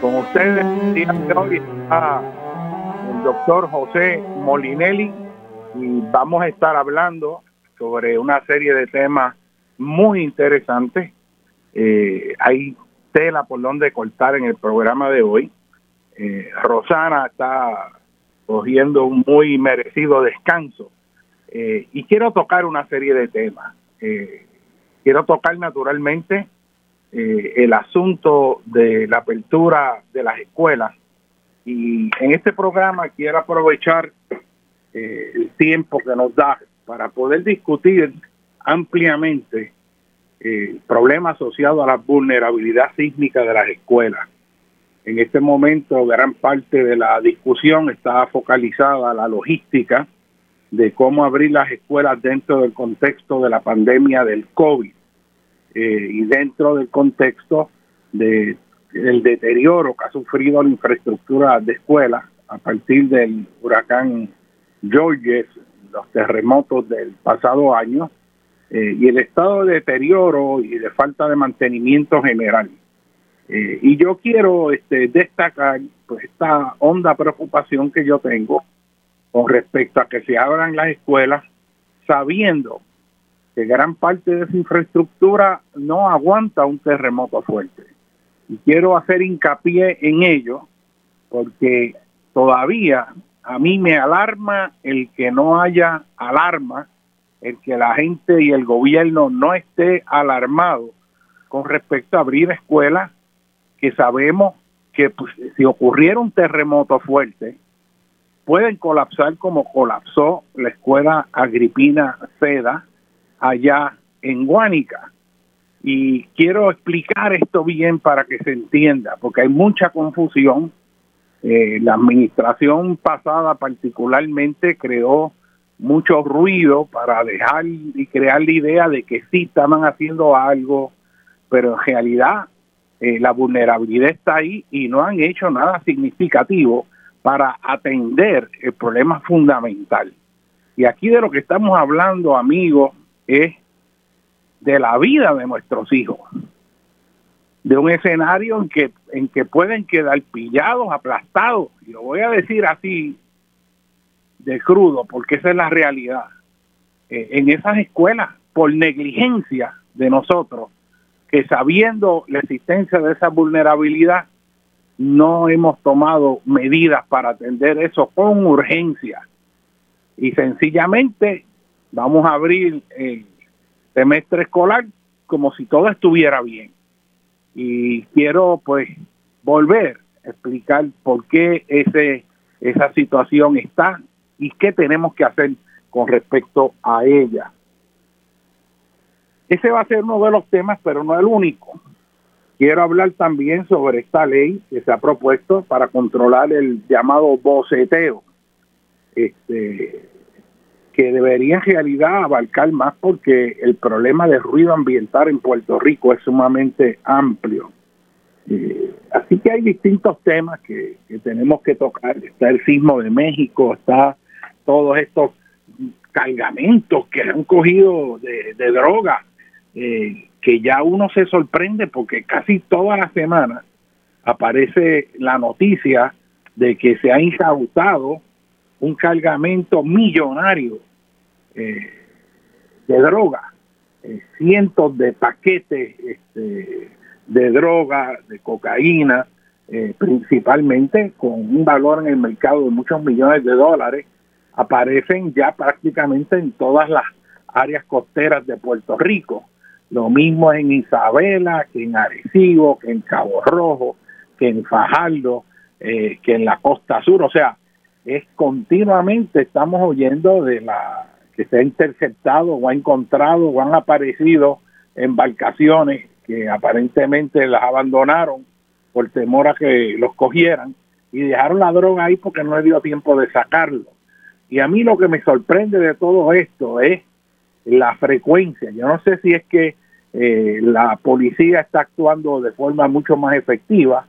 Con ustedes el día de hoy está el doctor José Molinelli y vamos a estar hablando sobre una serie de temas muy interesantes. Eh, hay tela por donde cortar en el programa de hoy. Eh, Rosana está cogiendo un muy merecido descanso eh, y quiero tocar una serie de temas. Quiero tocar naturalmente el asunto de la apertura de las escuelas y en este programa quiero aprovechar el tiempo que nos da para poder discutir ampliamente eh, problemas asociados a la vulnerabilidad sísmica de las escuelas. En este momento, gran parte de la discusión está focalizada a la logística de cómo abrir las escuelas dentro del contexto de la pandemia del COVID eh, y dentro del contexto de el deterioro que ha sufrido la infraestructura de escuelas a partir del huracán Georges, los terremotos del pasado año eh, y el estado de deterioro y de falta de mantenimiento general. Eh, y yo quiero este, destacar pues, esta honda preocupación que yo tengo con respecto a que se abran las escuelas sabiendo que gran parte de esa infraestructura no aguanta un terremoto fuerte. Y quiero hacer hincapié en ello porque todavía a mí me alarma el que no haya alarma el que la gente y el gobierno no esté alarmado con respecto a abrir escuelas que sabemos que pues, si ocurriera un terremoto fuerte, pueden colapsar como colapsó la escuela Agripina Seda allá en Guánica. Y quiero explicar esto bien para que se entienda, porque hay mucha confusión. Eh, la administración pasada particularmente creó mucho ruido para dejar y crear la idea de que sí estaban haciendo algo, pero en realidad eh, la vulnerabilidad está ahí y no han hecho nada significativo para atender el problema fundamental. Y aquí de lo que estamos hablando, amigos, es de la vida de nuestros hijos, de un escenario en que, en que pueden quedar pillados, aplastados, y lo voy a decir así de crudo, porque esa es la realidad. Eh, en esas escuelas, por negligencia de nosotros, que sabiendo la existencia de esa vulnerabilidad, no hemos tomado medidas para atender eso con urgencia. Y sencillamente vamos a abrir el semestre escolar como si todo estuviera bien. Y quiero pues volver a explicar por qué ese, esa situación está y qué tenemos que hacer con respecto a ella. Ese va a ser uno de los temas, pero no el único. Quiero hablar también sobre esta ley que se ha propuesto para controlar el llamado boceteo, este, que debería en realidad abarcar más porque el problema de ruido ambiental en Puerto Rico es sumamente amplio. Eh, así que hay distintos temas que, tenemos que tocar. Está el sismo de México, está todos estos cargamentos que han cogido de, droga, eh, que ya uno se sorprende porque casi toda la semana aparece la noticia de que se ha incautado un cargamento millonario eh, de droga, eh, cientos de paquetes este, de droga, de cocaína, principalmente con un valor en el mercado de muchos millones de dólares, aparecen ya prácticamente en todas las áreas costeras de Puerto Rico. Lo mismo en Isabela, que en Arecibo, que en Cabo Rojo, que en Fajardo, eh, que en la costa sur. O sea, es continuamente estamos oyendo de la que se ha interceptado o ha encontrado o han aparecido embarcaciones que aparentemente las abandonaron por temor a que los cogieran y dejaron la droga ahí porque no le dio tiempo de sacarlo. Y a mí lo que me sorprende de todo esto es la frecuencia. Yo no sé si es que eh, la policía está actuando de forma mucho más efectiva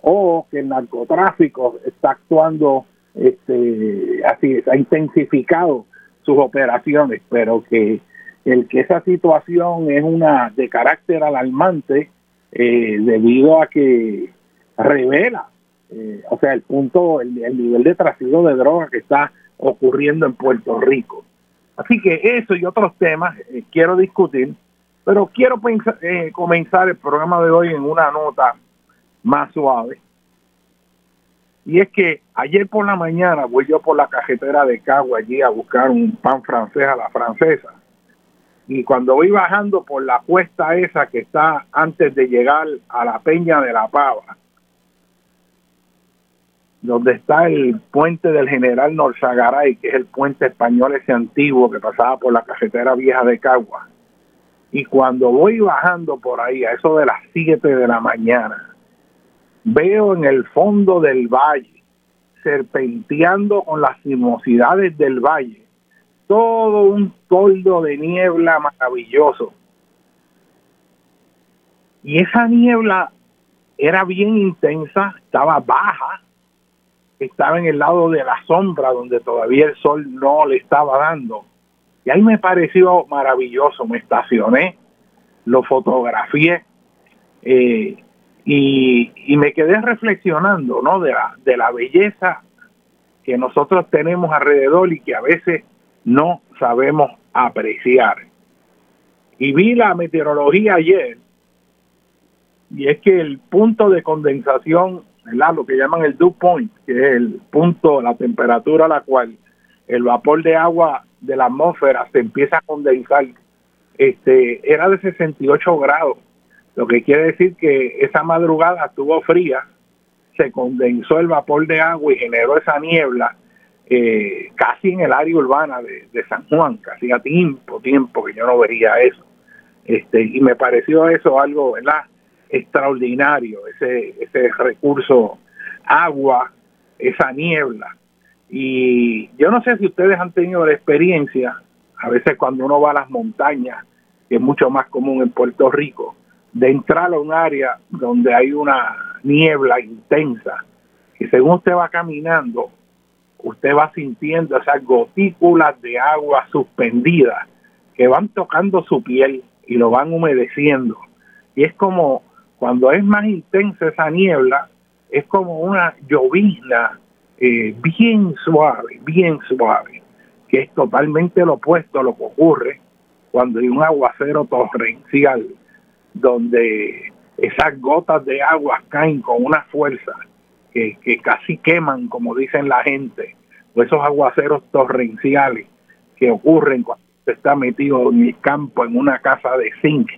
o que el narcotráfico está actuando este, así, ha intensificado sus operaciones, pero que el que esa situación es una de carácter alarmante eh, debido a que revela, eh, o sea, el punto, el, nivel de tráfico de drogas que está ocurriendo en Puerto Rico. Así que eso y otros temas eh, quiero discutir, pero quiero comenzar el programa de hoy en una nota más suave. Y es que ayer por la mañana voy yo por la cajetera de Cagua allí a buscar un pan francés a la francesa y cuando voy bajando por la cuesta esa que está antes de llegar a la Peña de la Pava, donde está el puente del General Norzagaray, que es el puente español ese antiguo que pasaba por la carretera vieja de Cagua. Y cuando voy bajando por ahí, a eso de las 7 de la mañana, veo en el fondo del valle, serpenteando con las sinuosidades del valle, todo un toldo de niebla maravilloso. Y esa niebla era bien intensa, estaba baja, estaba en el lado de la sombra donde todavía el sol no le estaba dando. Y ahí me pareció maravilloso, me estacioné, lo fotografié eh, y, y, me quedé reflexionando ¿no? de, la, de la belleza que nosotros tenemos alrededor y que a veces no sabemos apreciar. Y vi la meteorología ayer, y es que el punto de condensación, lo que llaman el dew point, que es el punto, la temperatura a la cual el vapor de agua de la atmósfera se empieza a condensar, este, era de 68 grados, lo que quiere decir que esa madrugada estuvo fría, se condensó el vapor de agua y generó esa niebla eh, casi en el área urbana de, San Juan, casi a tiempo, tiempo que yo no vería eso. Este, y me pareció eso algo, ¿verdad? extraordinario, ese, ese recurso agua, esa niebla. Y yo no sé si ustedes han tenido la experiencia, a veces cuando uno va a las montañas, que es mucho más común en Puerto Rico, de entrar a un área donde hay una niebla intensa, que según usted va caminando, usted va sintiendo esas gotículas de agua suspendidas que van tocando su piel y lo van humedeciendo. Y es como cuando es más intensa esa niebla, es como una llovizna eh, bien suave, bien suave, que es totalmente lo opuesto a lo que ocurre cuando hay un aguacero torrencial, donde esas gotas de agua caen con una fuerza que, casi queman, como dicen la gente, o esos aguaceros torrenciales que ocurren cuando se está metido en el campo, en una casa de zinc,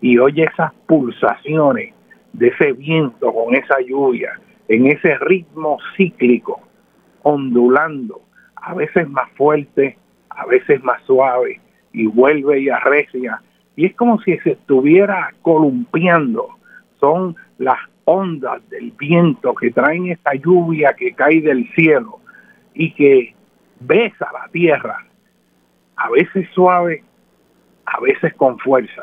y oye esas pulsaciones de ese viento con esa lluvia, en ese ritmo cíclico, ondulando, a veces más fuerte, a veces más suave, y vuelve y arrecia, y es como si se estuviera columpiando. Son las ondas del viento que traen esta lluvia que cae del cielo y que besa la tierra, a veces suave, a veces con fuerza.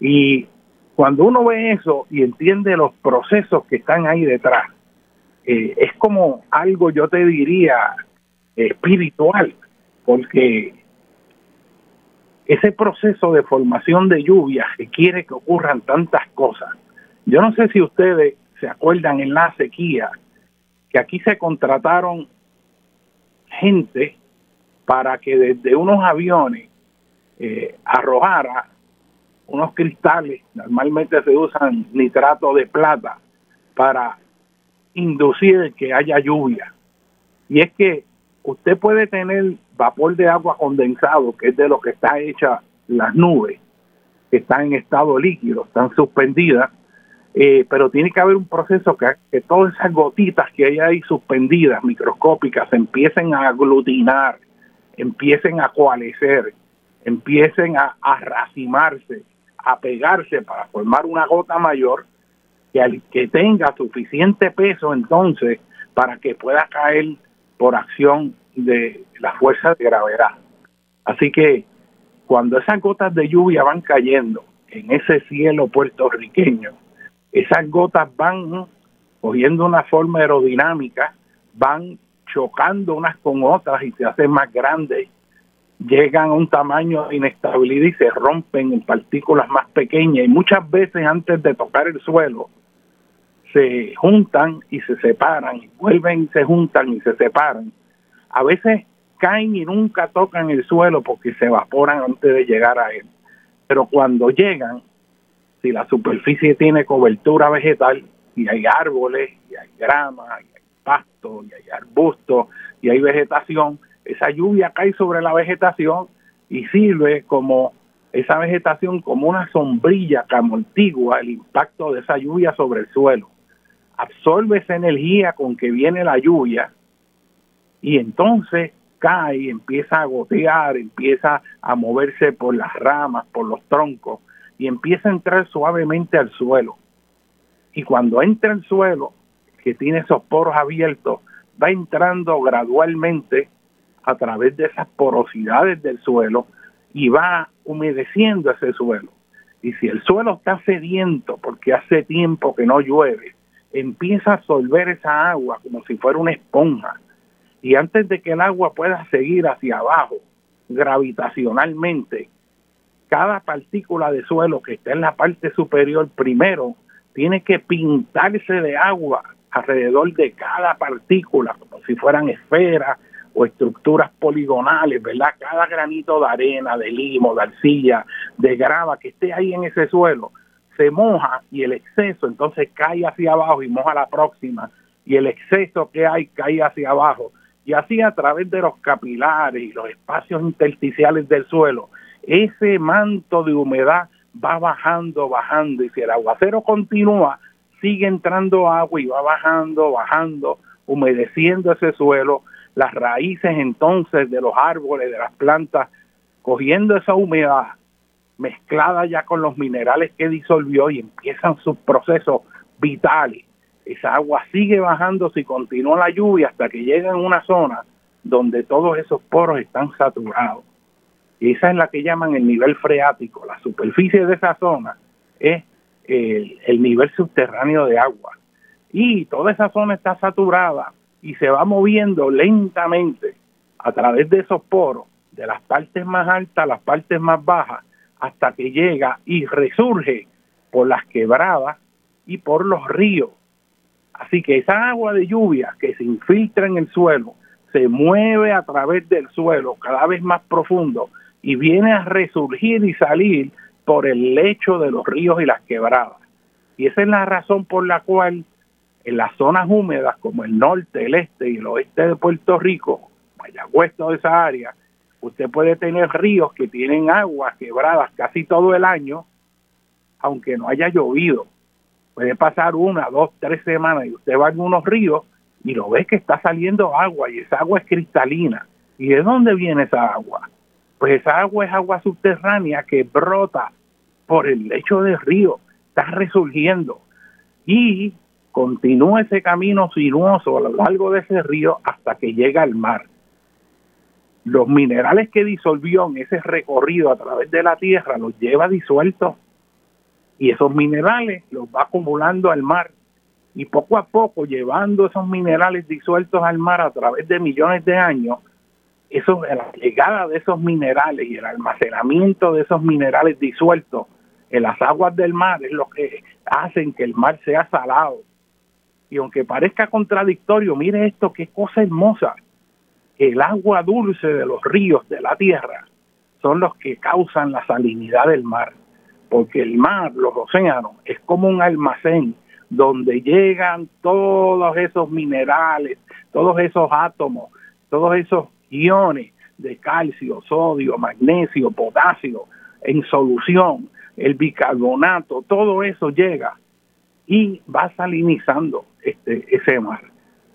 Y cuando uno ve eso y entiende los procesos que están ahí detrás, eh, es como algo, yo te diría, espiritual, porque ese proceso de formación de lluvia quiere que ocurran tantas cosas, yo no sé si ustedes se acuerdan en la sequía que aquí se contrataron gente para que desde unos aviones eh, arrojara unos cristales, normalmente se usan nitrato de plata, para inducir que haya lluvia. Y es que usted puede tener vapor de agua condensado, que es de lo que está hecha las nubes, están en estado líquido, están suspendidas, eh, pero tiene que haber un proceso que, todas esas gotitas que hay ahí suspendidas, microscópicas, empiecen a aglutinar, empiecen a coalescer, empiecen a, a racimarse, a pegarse para formar una gota mayor que, al, que tenga suficiente peso entonces para que pueda caer por acción de la fuerza de gravedad. Así que cuando esas gotas de lluvia van cayendo en ese cielo puertorriqueño, esas gotas van cogiendo una forma aerodinámica, van chocando unas con otras y se hacen más grandes llegan a un tamaño de inestabilidad y se rompen en partículas más pequeñas y muchas veces antes de tocar el suelo se juntan y se separan, y vuelven y se juntan y se separan. A veces caen y nunca tocan el suelo porque se evaporan antes de llegar a él. Pero cuando llegan, si la superficie tiene cobertura vegetal y hay árboles y hay grama y hay pasto y hay arbustos y hay vegetación, esa lluvia cae sobre la vegetación y sirve como esa vegetación como una sombrilla que amortigua el impacto de esa lluvia sobre el suelo. Absorbe esa energía con que viene la lluvia y entonces cae, empieza a gotear, empieza a moverse por las ramas, por los troncos y empieza a entrar suavemente al suelo. Y cuando entra al suelo, que tiene esos poros abiertos, va entrando gradualmente a través de esas porosidades del suelo y va humedeciendo ese suelo. Y si el suelo está sediento porque hace tiempo que no llueve, empieza a absorber esa agua como si fuera una esponja. Y antes de que el agua pueda seguir hacia abajo gravitacionalmente, cada partícula de suelo que está en la parte superior primero tiene que pintarse de agua alrededor de cada partícula, como si fueran esferas o estructuras poligonales, ¿verdad? Cada granito de arena, de limo, de arcilla, de grava que esté ahí en ese suelo, se moja y el exceso entonces cae hacia abajo y moja la próxima y el exceso que hay cae hacia abajo. Y así a través de los capilares y los espacios intersticiales del suelo, ese manto de humedad va bajando, bajando y si el aguacero continúa, sigue entrando agua y va bajando, bajando, humedeciendo ese suelo las raíces entonces de los árboles, de las plantas, cogiendo esa humedad mezclada ya con los minerales que disolvió y empiezan sus procesos vitales. Esa agua sigue bajando si continúa la lluvia hasta que llega en una zona donde todos esos poros están saturados. Y esa es la que llaman el nivel freático. La superficie de esa zona es el, el nivel subterráneo de agua. Y toda esa zona está saturada y se va moviendo lentamente a través de esos poros, de las partes más altas a las partes más bajas, hasta que llega y resurge por las quebradas y por los ríos. Así que esa agua de lluvia que se infiltra en el suelo, se mueve a través del suelo cada vez más profundo y viene a resurgir y salir por el lecho de los ríos y las quebradas. Y esa es la razón por la cual en las zonas húmedas como el norte, el este y el oeste de Puerto Rico, Mayagüez, toda esa área, usted puede tener ríos que tienen aguas quebradas casi todo el año, aunque no haya llovido. Puede pasar una, dos, tres semanas y usted va en unos ríos y lo ve que está saliendo agua y esa agua es cristalina. ¿Y de dónde viene esa agua? Pues esa agua es agua subterránea que brota por el lecho del río, está resurgiendo. Y continúa ese camino sinuoso a lo largo de ese río hasta que llega al mar. Los minerales que disolvió en ese recorrido a través de la tierra los lleva disueltos y esos minerales los va acumulando al mar y poco a poco llevando esos minerales disueltos al mar a través de millones de años, eso, la llegada de esos minerales y el almacenamiento de esos minerales disueltos en las aguas del mar es lo que hacen que el mar sea salado y aunque parezca contradictorio, mire esto, qué cosa hermosa. El agua dulce de los ríos de la tierra son los que causan la salinidad del mar, porque el mar, los océanos, es como un almacén donde llegan todos esos minerales, todos esos átomos, todos esos iones de calcio, sodio, magnesio, potasio en solución, el bicarbonato, todo eso llega y va salinizando este, ese mar.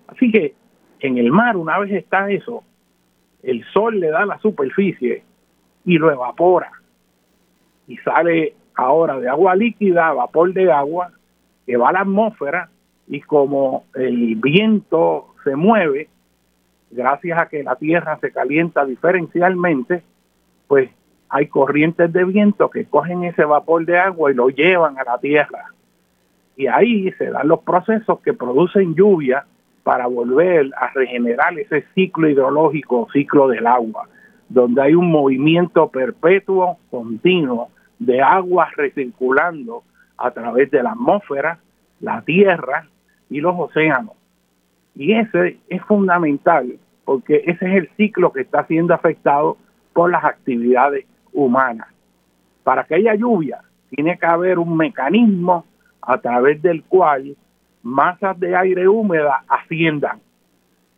Así que en el mar, una vez está eso, el sol le da la superficie y lo evapora. Y sale ahora de agua líquida, vapor de agua, que va a la atmósfera y como el viento se mueve, gracias a que la Tierra se calienta diferencialmente, pues hay corrientes de viento que cogen ese vapor de agua y lo llevan a la Tierra y ahí se dan los procesos que producen lluvia para volver a regenerar ese ciclo hidrológico, ciclo del agua. donde hay un movimiento perpetuo, continuo, de aguas recirculando a través de la atmósfera, la tierra y los océanos. Y ese es fundamental porque ese es el ciclo que está siendo afectado por las actividades humanas. Para que haya lluvia, tiene que haber un mecanismo a través del cual masas de aire húmeda asciendan.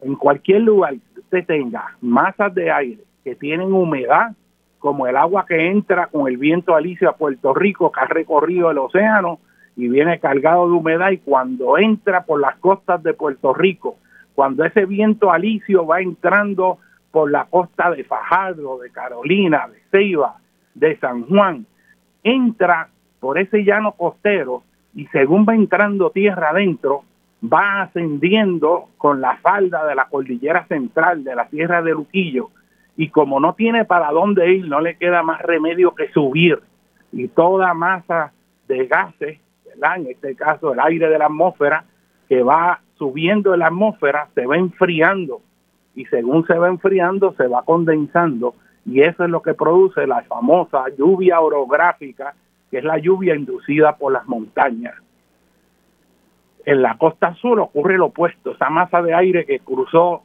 En cualquier lugar que tenga masas de aire que tienen humedad, como el agua que entra con el viento alicio a Puerto Rico, que ha recorrido el océano y viene cargado de humedad, y cuando entra por las costas de Puerto Rico, cuando ese viento alicio va entrando por la costa de Fajardo, de Carolina, de Ceiba, de San Juan, entra por ese llano costero y según va entrando tierra adentro, va ascendiendo con la falda de la cordillera central de la Sierra de Luquillo y como no tiene para dónde ir, no le queda más remedio que subir. Y toda masa de gases, en este caso el aire de la atmósfera, que va subiendo en la atmósfera, se va enfriando. Y según se va enfriando se va condensando. Y eso es lo que produce la famosa lluvia orográfica, que es la lluvia inducida por las montañas. En la costa sur ocurre lo opuesto, esa masa de aire que cruzó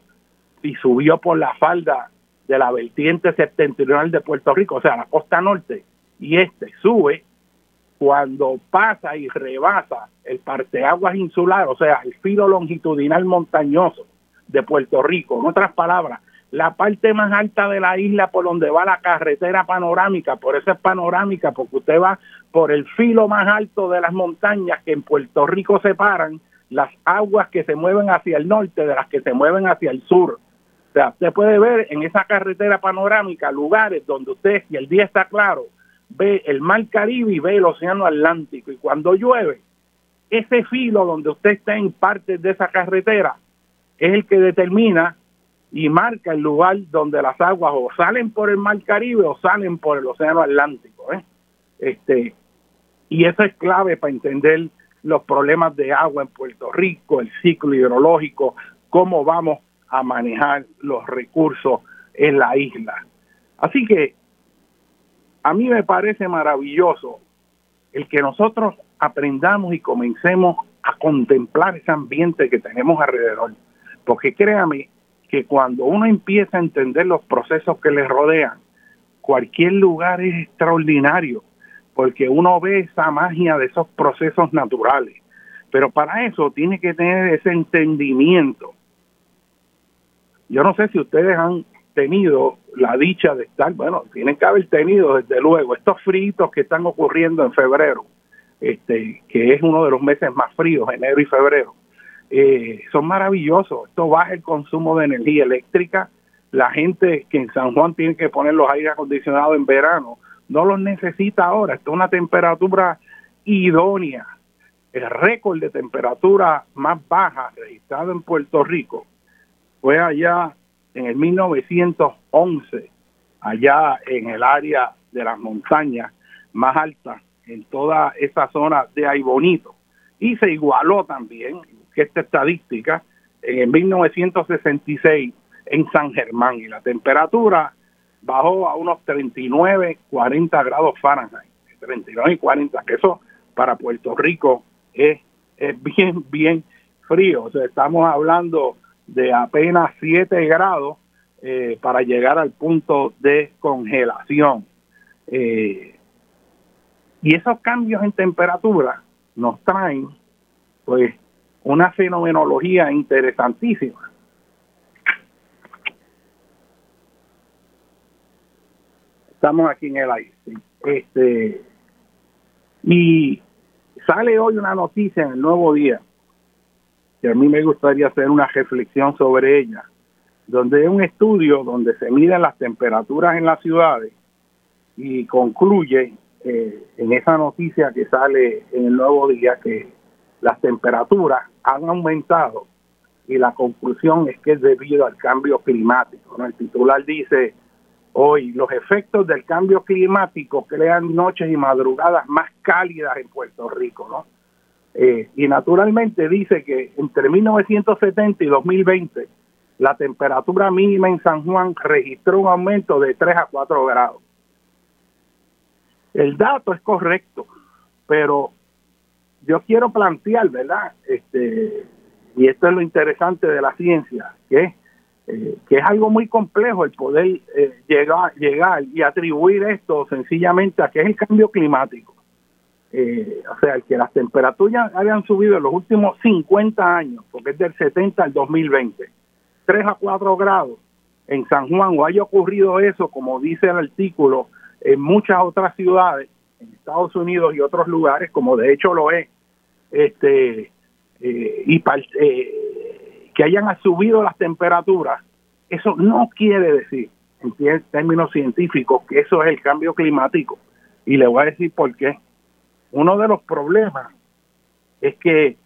y subió por la falda de la vertiente septentrional de Puerto Rico, o sea, la costa norte y este sube cuando pasa y rebasa el parteaguas insular, o sea, el filo longitudinal montañoso de Puerto Rico. En otras palabras, la parte más alta de la isla por donde va la carretera panorámica, por eso es panorámica, porque usted va por el filo más alto de las montañas que en Puerto Rico separan las aguas que se mueven hacia el norte de las que se mueven hacia el sur. O sea, usted puede ver en esa carretera panorámica lugares donde usted, si el día está claro, ve el mar Caribe y ve el océano Atlántico. Y cuando llueve, ese filo donde usted está en parte de esa carretera es el que determina y marca el lugar donde las aguas o salen por el mar Caribe o salen por el océano Atlántico. ¿eh? Este, y eso es clave para entender los problemas de agua en Puerto Rico, el ciclo hidrológico, cómo vamos a manejar los recursos en la isla. Así que a mí me parece maravilloso el que nosotros aprendamos y comencemos a contemplar ese ambiente que tenemos alrededor. Porque créame que cuando uno empieza a entender los procesos que le rodean, cualquier lugar es extraordinario, porque uno ve esa magia de esos procesos naturales. Pero para eso tiene que tener ese entendimiento. Yo no sé si ustedes han tenido la dicha de estar, bueno, tienen que haber tenido desde luego estos fritos que están ocurriendo en febrero, este, que es uno de los meses más fríos, enero y febrero eh, son maravillosos. Esto baja el consumo de energía eléctrica. La gente que en San Juan tiene que poner los aire acondicionados en verano, no los necesita ahora. Esto es una temperatura idónea. El récord de temperatura más baja registrado en Puerto Rico fue allá en el 1911, allá en el área de las montañas más altas, en toda esa zona de Aybonito. Y se igualó también que esta estadística en 1966 en San Germán y la temperatura bajó a unos 39, 40 grados Fahrenheit, 39 y 40, que eso para Puerto Rico es, es bien, bien frío. O sea, estamos hablando de apenas 7 grados eh, para llegar al punto de congelación. Eh, y esos cambios en temperatura nos traen, pues, una fenomenología interesantísima. Estamos aquí en el aire. Este, y sale hoy una noticia en el nuevo día, que a mí me gustaría hacer una reflexión sobre ella, donde es un estudio donde se miden las temperaturas en las ciudades y concluye eh, en esa noticia que sale en el nuevo día que las temperaturas han aumentado y la conclusión es que es debido al cambio climático. El titular dice, hoy los efectos del cambio climático crean noches y madrugadas más cálidas en Puerto Rico. ¿no? Eh, y naturalmente dice que entre 1970 y 2020 la temperatura mínima en San Juan registró un aumento de 3 a 4 grados. El dato es correcto, pero yo quiero plantear, ¿verdad? Este, y esto es lo interesante de la ciencia, que, eh, que es algo muy complejo el poder eh, llegar, llegar y atribuir esto sencillamente a que es el cambio climático. Eh, o sea, que las temperaturas hayan subido en los últimos 50 años, porque es del 70 al 2020, 3 a 4 grados en San Juan, o haya ocurrido eso, como dice el artículo, en muchas otras ciudades, en Estados Unidos y otros lugares, como de hecho lo es, este, eh, y eh, que hayan subido las temperaturas, eso no quiere decir, en términos científicos, que eso es el cambio climático. Y le voy a decir por qué. Uno de los problemas es que,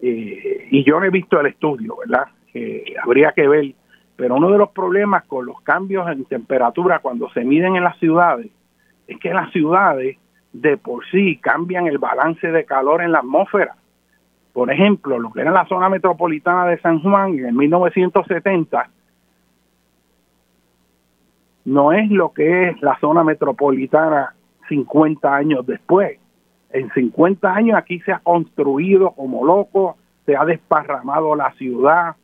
eh, y yo he visto el estudio, ¿verdad? Que habría que ver, pero uno de los problemas con los cambios en temperatura cuando se miden en las ciudades es que las ciudades de por sí cambian el balance de calor en la atmósfera. Por ejemplo, lo que era la zona metropolitana de San Juan en 1970 no es lo que es la zona metropolitana 50 años después en 50 años aquí se ha construido como loco, se ha desparramado la ciudad,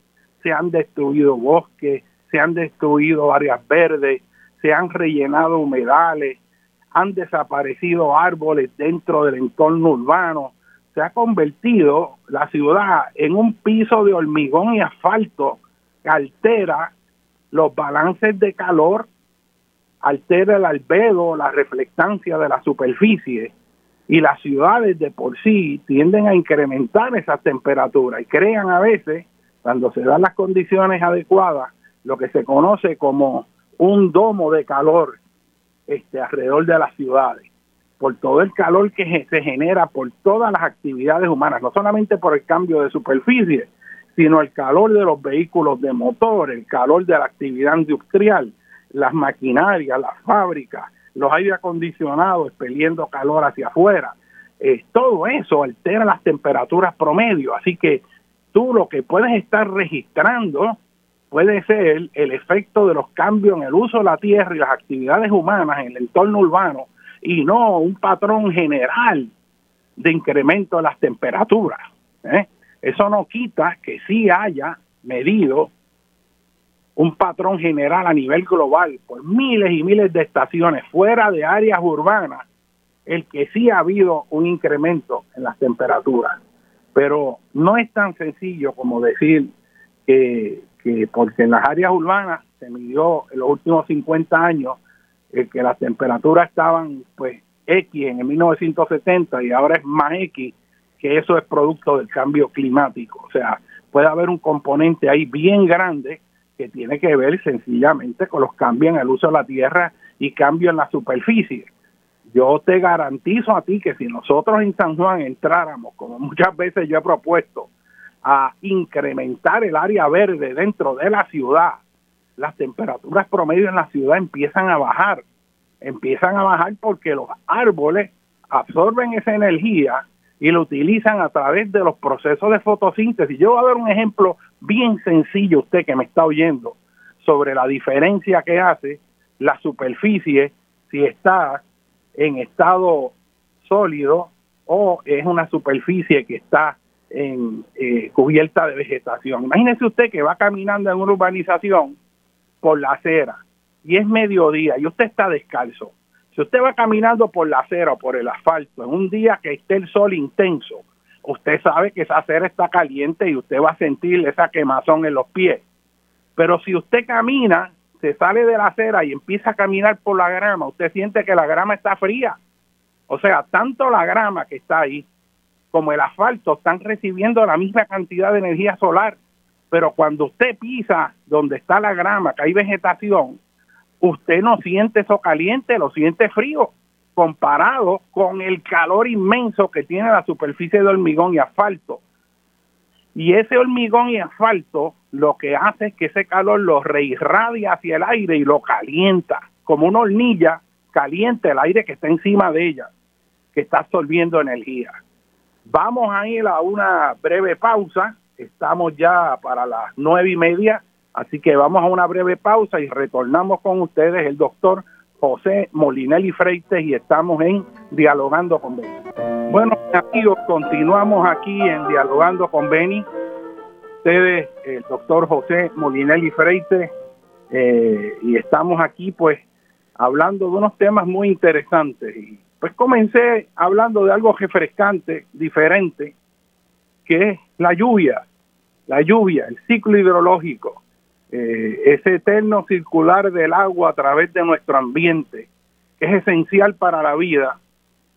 se han destruido bosques, se han destruido áreas verdes, se han rellenado humedales, han desaparecido árboles dentro del entorno urbano, se ha convertido la ciudad en un piso de hormigón y asfalto que altera los balances de calor, altera el albedo, la reflectancia de la superficie y las ciudades de por sí tienden a incrementar esas temperaturas y crean a veces, cuando se dan las condiciones adecuadas, lo que se conoce como un domo de calor este, alrededor de las ciudades, por todo el calor que se genera por todas las actividades humanas, no solamente por el cambio de superficie, sino el calor de los vehículos de motor, el calor de la actividad industrial, las maquinarias, las fábricas, los aire acondicionados expeliendo calor hacia afuera. Eh, todo eso altera las temperaturas promedio, así que tú lo que puedes estar registrando puede ser el efecto de los cambios en el uso de la tierra y las actividades humanas en el entorno urbano y no un patrón general de incremento de las temperaturas. ¿eh? Eso no quita que sí haya medido un patrón general a nivel global por miles y miles de estaciones fuera de áreas urbanas, el que sí ha habido un incremento en las temperaturas. Pero no es tan sencillo como decir que, que porque en las áreas urbanas se midió en los últimos 50 años eh, que las temperaturas estaban pues X en el 1970 y ahora es más X, que eso es producto del cambio climático. O sea, puede haber un componente ahí bien grande que tiene que ver sencillamente con los cambios en el uso de la tierra y cambios en la superficie. Yo te garantizo a ti que si nosotros en San Juan entráramos, como muchas veces yo he propuesto, a incrementar el área verde dentro de la ciudad, las temperaturas promedio en la ciudad empiezan a bajar. Empiezan a bajar porque los árboles absorben esa energía y lo utilizan a través de los procesos de fotosíntesis. Yo voy a dar un ejemplo bien sencillo, usted que me está oyendo, sobre la diferencia que hace la superficie si está en estado sólido o es una superficie que está en, eh, cubierta de vegetación. Imagínese usted que va caminando en una urbanización por la acera y es mediodía y usted está descalzo si usted va caminando por la acera o por el asfalto en un día que esté el sol intenso, usted sabe que esa acera está caliente y usted va a sentir esa quemazón en los pies. Pero si usted camina, se sale de la acera y empieza a caminar por la grama, usted siente que la grama está fría. O sea, tanto la grama que está ahí como el asfalto están recibiendo la misma cantidad de energía solar. Pero cuando usted pisa donde está la grama, que hay vegetación, usted no siente eso caliente, lo siente frío, comparado con el calor inmenso que tiene la superficie de hormigón y asfalto. Y ese hormigón y asfalto lo que hace es que ese calor lo reirradia hacia el aire y lo calienta, como una hornilla caliente el aire que está encima de ella, que está absorbiendo energía. Vamos a ir a una breve pausa, estamos ya para las nueve y media Así que vamos a una breve pausa y retornamos con ustedes el doctor José Molinelli Freites y estamos en Dialogando con Beni. Bueno, amigos, continuamos aquí en Dialogando con Beni. Ustedes, el doctor José Molinelli Freites, eh, y estamos aquí pues hablando de unos temas muy interesantes. Pues comencé hablando de algo refrescante, diferente, que es la lluvia, la lluvia, el ciclo hidrológico, eh, ese eterno circular del agua a través de nuestro ambiente, que es esencial para la vida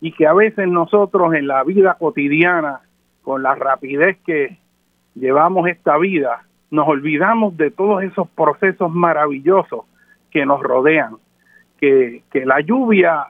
y que a veces nosotros en la vida cotidiana, con la rapidez que llevamos esta vida, nos olvidamos de todos esos procesos maravillosos que nos rodean, que, que la lluvia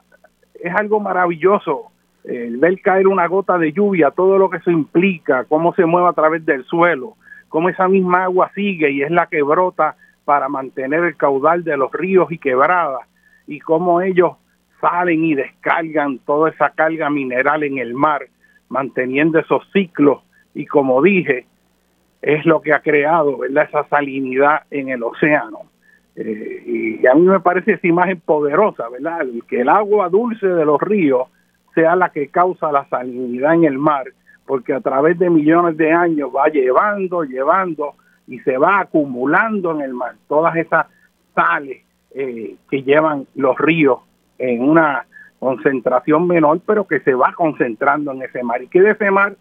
es algo maravilloso, el ver caer una gota de lluvia, todo lo que eso implica, cómo se mueve a través del suelo, cómo esa misma agua sigue y es la que brota para mantener el caudal de los ríos y quebradas, y cómo ellos salen y descargan toda esa carga mineral en el mar, manteniendo esos ciclos, y como dije, es lo que ha creado ¿verdad? esa salinidad en el océano. Eh, y a mí me parece esa imagen poderosa, ¿verdad? que el agua dulce de los ríos sea la que causa la salinidad en el mar, porque a través de millones de años va llevando, llevando y se va acumulando en el mar todas esas sales eh, que llevan los ríos en una concentración menor, pero que se va concentrando en ese mar y que de ese mar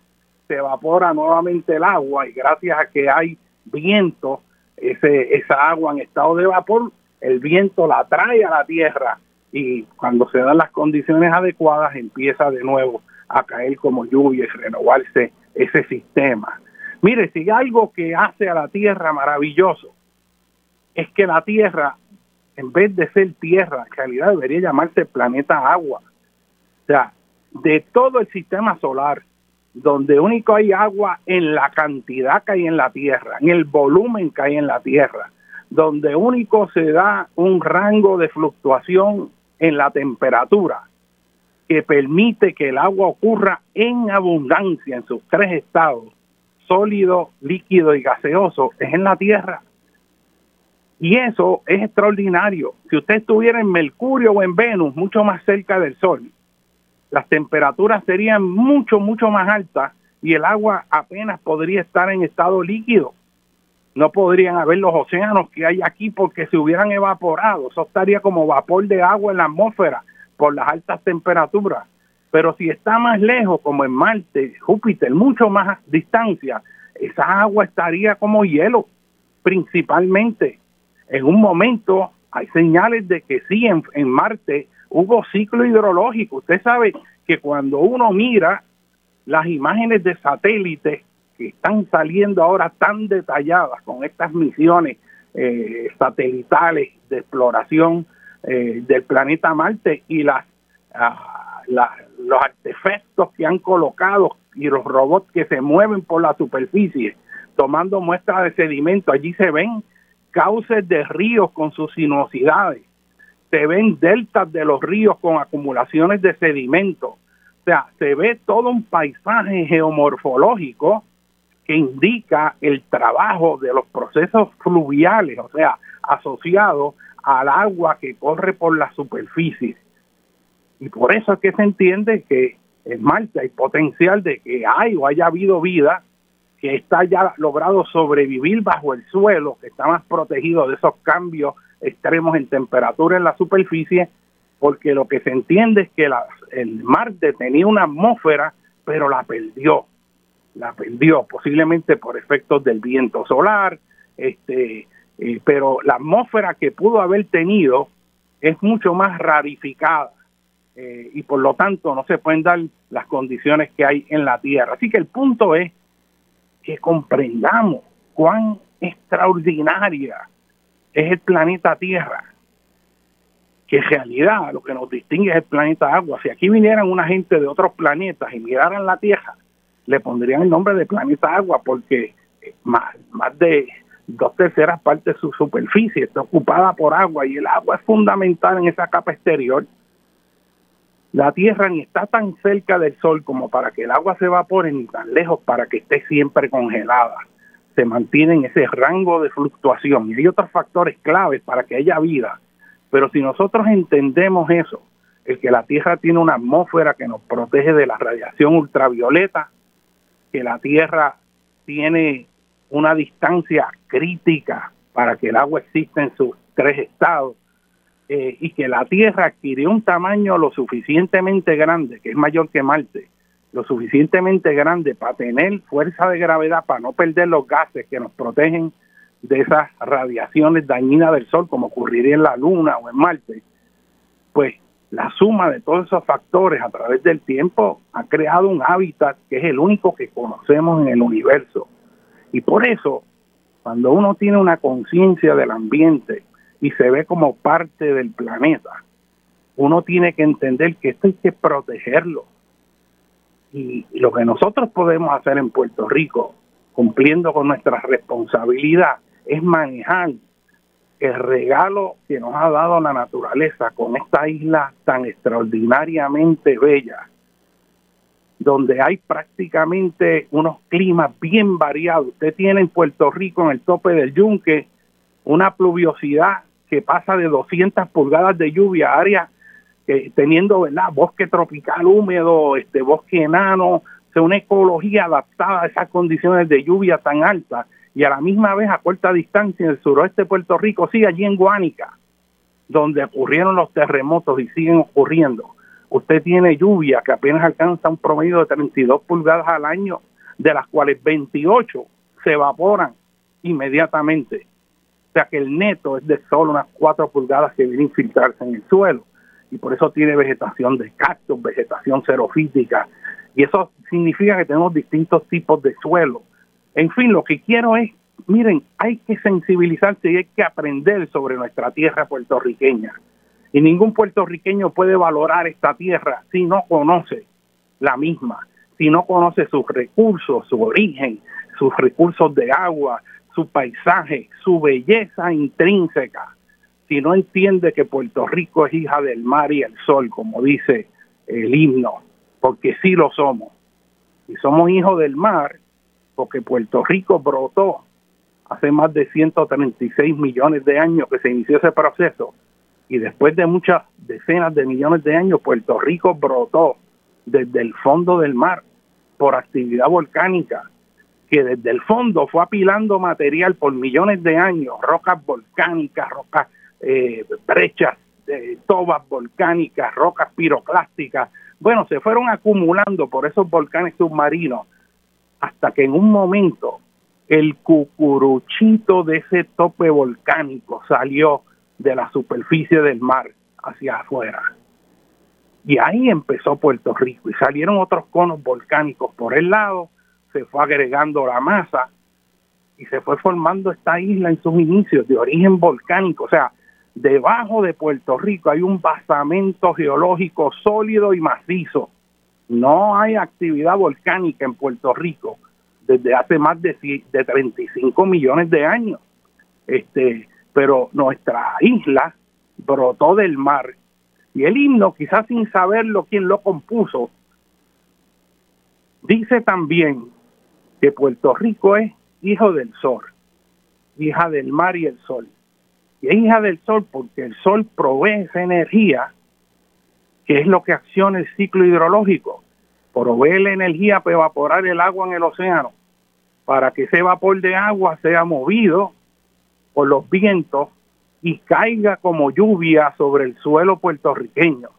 se evapora nuevamente el agua y gracias a que hay viento, ese, esa agua en estado de vapor, el viento la trae a la tierra y cuando se dan las condiciones adecuadas empieza de nuevo a caer como lluvia renovarse ese sistema. Mire, si algo que hace a la tierra maravilloso, es que la tierra, en vez de ser tierra, en realidad debería llamarse planeta agua. O sea, de todo el sistema solar, donde único hay agua en la cantidad que hay en la tierra, en el volumen que hay en la tierra, donde único se da un rango de fluctuación en la temperatura que permite que el agua ocurra en abundancia en sus tres estados, sólido, líquido y gaseoso, es en la Tierra. Y eso es extraordinario. Si usted estuviera en Mercurio o en Venus, mucho más cerca del Sol, las temperaturas serían mucho, mucho más altas y el agua apenas podría estar en estado líquido. No podrían haber los océanos que hay aquí porque se hubieran evaporado. Eso estaría como vapor de agua en la atmósfera por las altas temperaturas. Pero si está más lejos, como en Marte, Júpiter, mucho más distancia, esa agua estaría como hielo, principalmente. En un momento hay señales de que sí, en, en Marte hubo ciclo hidrológico. Usted sabe que cuando uno mira las imágenes de satélites que están saliendo ahora tan detalladas con estas misiones eh, satelitales de exploración eh, del planeta Marte y ah, los artefactos que han colocado y los robots que se mueven por la superficie tomando muestras de sedimento. Allí se ven cauces de ríos con sus sinuosidades, se ven deltas de los ríos con acumulaciones de sedimento. O sea, se ve todo un paisaje geomorfológico que indica el trabajo de los procesos fluviales, o sea, asociados al agua que corre por la superficie. Y por eso es que se entiende que en Marte hay potencial de que hay o haya habido vida que está ya logrado sobrevivir bajo el suelo, que está más protegido de esos cambios extremos en temperatura en la superficie, porque lo que se entiende es que la, el Marte tenía una atmósfera, pero la perdió, la perdió, posiblemente por efectos del viento solar, este, eh, pero la atmósfera que pudo haber tenido es mucho más rarificada eh, y por lo tanto no se pueden dar las condiciones que hay en la Tierra. Así que el punto es que comprendamos cuán extraordinaria es el planeta Tierra, que en realidad lo que nos distingue es el planeta agua. Si aquí vinieran una gente de otros planetas y miraran la Tierra, le pondrían el nombre de planeta agua porque más, más de dos terceras partes de su superficie está ocupada por agua y el agua es fundamental en esa capa exterior. La Tierra ni está tan cerca del Sol como para que el agua se evapore ni tan lejos para que esté siempre congelada. se mantiene en ese rango de fluctuación. Y hay otros factores claves para que haya vida. Pero si nosotros entendemos eso, el que la Tierra tiene una atmósfera que nos protege de la radiación ultravioleta, que la Tierra tiene una distancia crítica para que el agua exista en sus tres estados, eh, y que la Tierra adquirió un tamaño lo suficientemente grande, que es mayor que Marte, lo suficientemente grande para tener fuerza de gravedad, para no perder los gases que nos protegen de esas radiaciones dañinas del Sol, como ocurriría en la Luna o en Marte, pues la suma de todos esos factores a través del tiempo ha creado un hábitat que es el único que conocemos en el universo. Y por eso, cuando uno tiene una conciencia del ambiente y se ve como parte del planeta, uno tiene que entender que esto hay que protegerlo. Y lo que nosotros podemos hacer en Puerto Rico, cumpliendo con nuestra responsabilidad, es manejar el regalo que nos ha dado la naturaleza con esta isla tan extraordinariamente bella, donde hay prácticamente unos climas bien variados. Usted tiene en Puerto Rico, en el tope del Yunque, una pluviosidad que pasa de 200 pulgadas de lluvia, áreas que teniendo ¿verdad? bosque tropical húmedo, este bosque enano, o una ecología adaptada a esas condiciones de lluvia tan altas y a la misma vez a corta distancia en el suroeste de Puerto Rico, sí, allí en Guánica, donde ocurrieron los terremotos y siguen ocurriendo, usted tiene lluvia que apenas alcanza un promedio de 32 pulgadas al año, de las cuales 28 se evaporan inmediatamente. O sea que el neto es de solo unas 4 pulgadas que viene a infiltrarse en el suelo. Y por eso tiene vegetación de cactus, vegetación xerofítica. Y eso significa que tenemos distintos tipos de suelo en fin, lo que quiero es, miren, hay que sensibilizarse y hay que aprender sobre nuestra tierra puertorriqueña. Y ningún puertorriqueño puede valorar esta tierra si no conoce la misma, si no conoce sus recursos, su origen, sus recursos de agua, su paisaje, su belleza intrínseca, si no entiende que Puerto Rico es hija del mar y el sol, como dice el himno, porque sí lo somos. Y somos hijos del mar, porque Puerto Rico brotó hace más de 136 millones de años que se inició ese proceso y después de muchas decenas de millones de años Puerto Rico brotó desde el fondo del mar por actividad volcánica que desde el fondo fue apilando material por millones de años, rocas volcánicas, rocas eh, brechas, eh, tobas volcánicas, rocas piroclásticas. Bueno, se fueron acumulando por esos volcanes submarinos hasta que en un momento el cucuruchito de ese tope volcánico salió de la superficie del mar hacia afuera. Y ahí empezó Puerto Rico y salieron otros conos volcánicos por el lado, se fue agregando la masa y se fue formando esta isla en sus inicios de origen volcánico. O sea, debajo de Puerto Rico hay un basamento geológico sólido y macizo no hay actividad volcánica en Puerto Rico desde hace más de, de 35 millones de años. Este, pero nuestra isla brotó del mar y el himno, quizás sin saberlo quién lo compuso, dice también que Puerto Rico es hijo del sol, hija del mar y el sol. Y es hija del sol porque el sol provee esa energía que es lo que acciona el ciclo hidrológico, provee la energía para evaporar el agua en el océano, para que ese vapor de agua sea movido por los vientos y caiga como lluvia sobre el suelo puertorriqueño.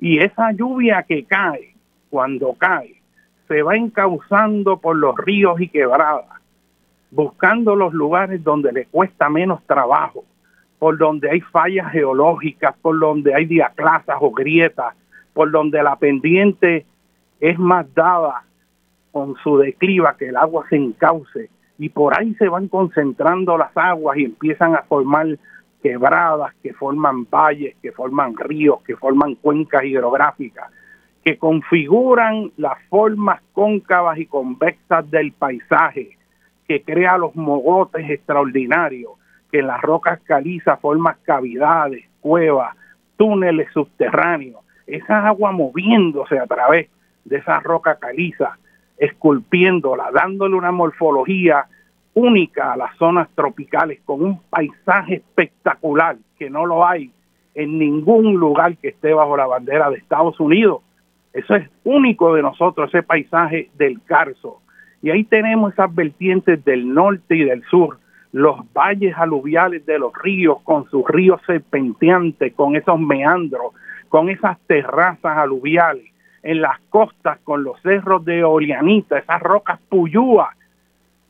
Y esa lluvia que cae, cuando cae, se va encauzando por los ríos y quebradas, buscando los lugares donde le cuesta menos trabajo, por donde hay fallas geológicas, por donde hay diaclasas o grietas, por donde la pendiente es más dada con su decliva que el agua se encauce y por ahí se van concentrando las aguas y empiezan a formar quebradas que forman valles, que forman ríos, que forman cuencas hidrográficas, que configuran las formas cóncavas y convexas del paisaje, que crea los mogotes extraordinarios, que en las rocas calizas forman cavidades, cuevas, túneles subterráneos, esa agua moviéndose a través de esa roca caliza, esculpiéndola, dándole una morfología única a las zonas tropicales con un paisaje espectacular que no lo hay en ningún lugar que esté bajo la bandera de Estados Unidos. Eso es único de nosotros, ese paisaje del Carso. Y ahí tenemos esas vertientes del norte y del sur, los valles aluviales de los ríos con sus ríos serpenteantes, con esos meandros, con esas terrazas aluviales, en las costas con los cerros de Orianita, esas rocas puyúas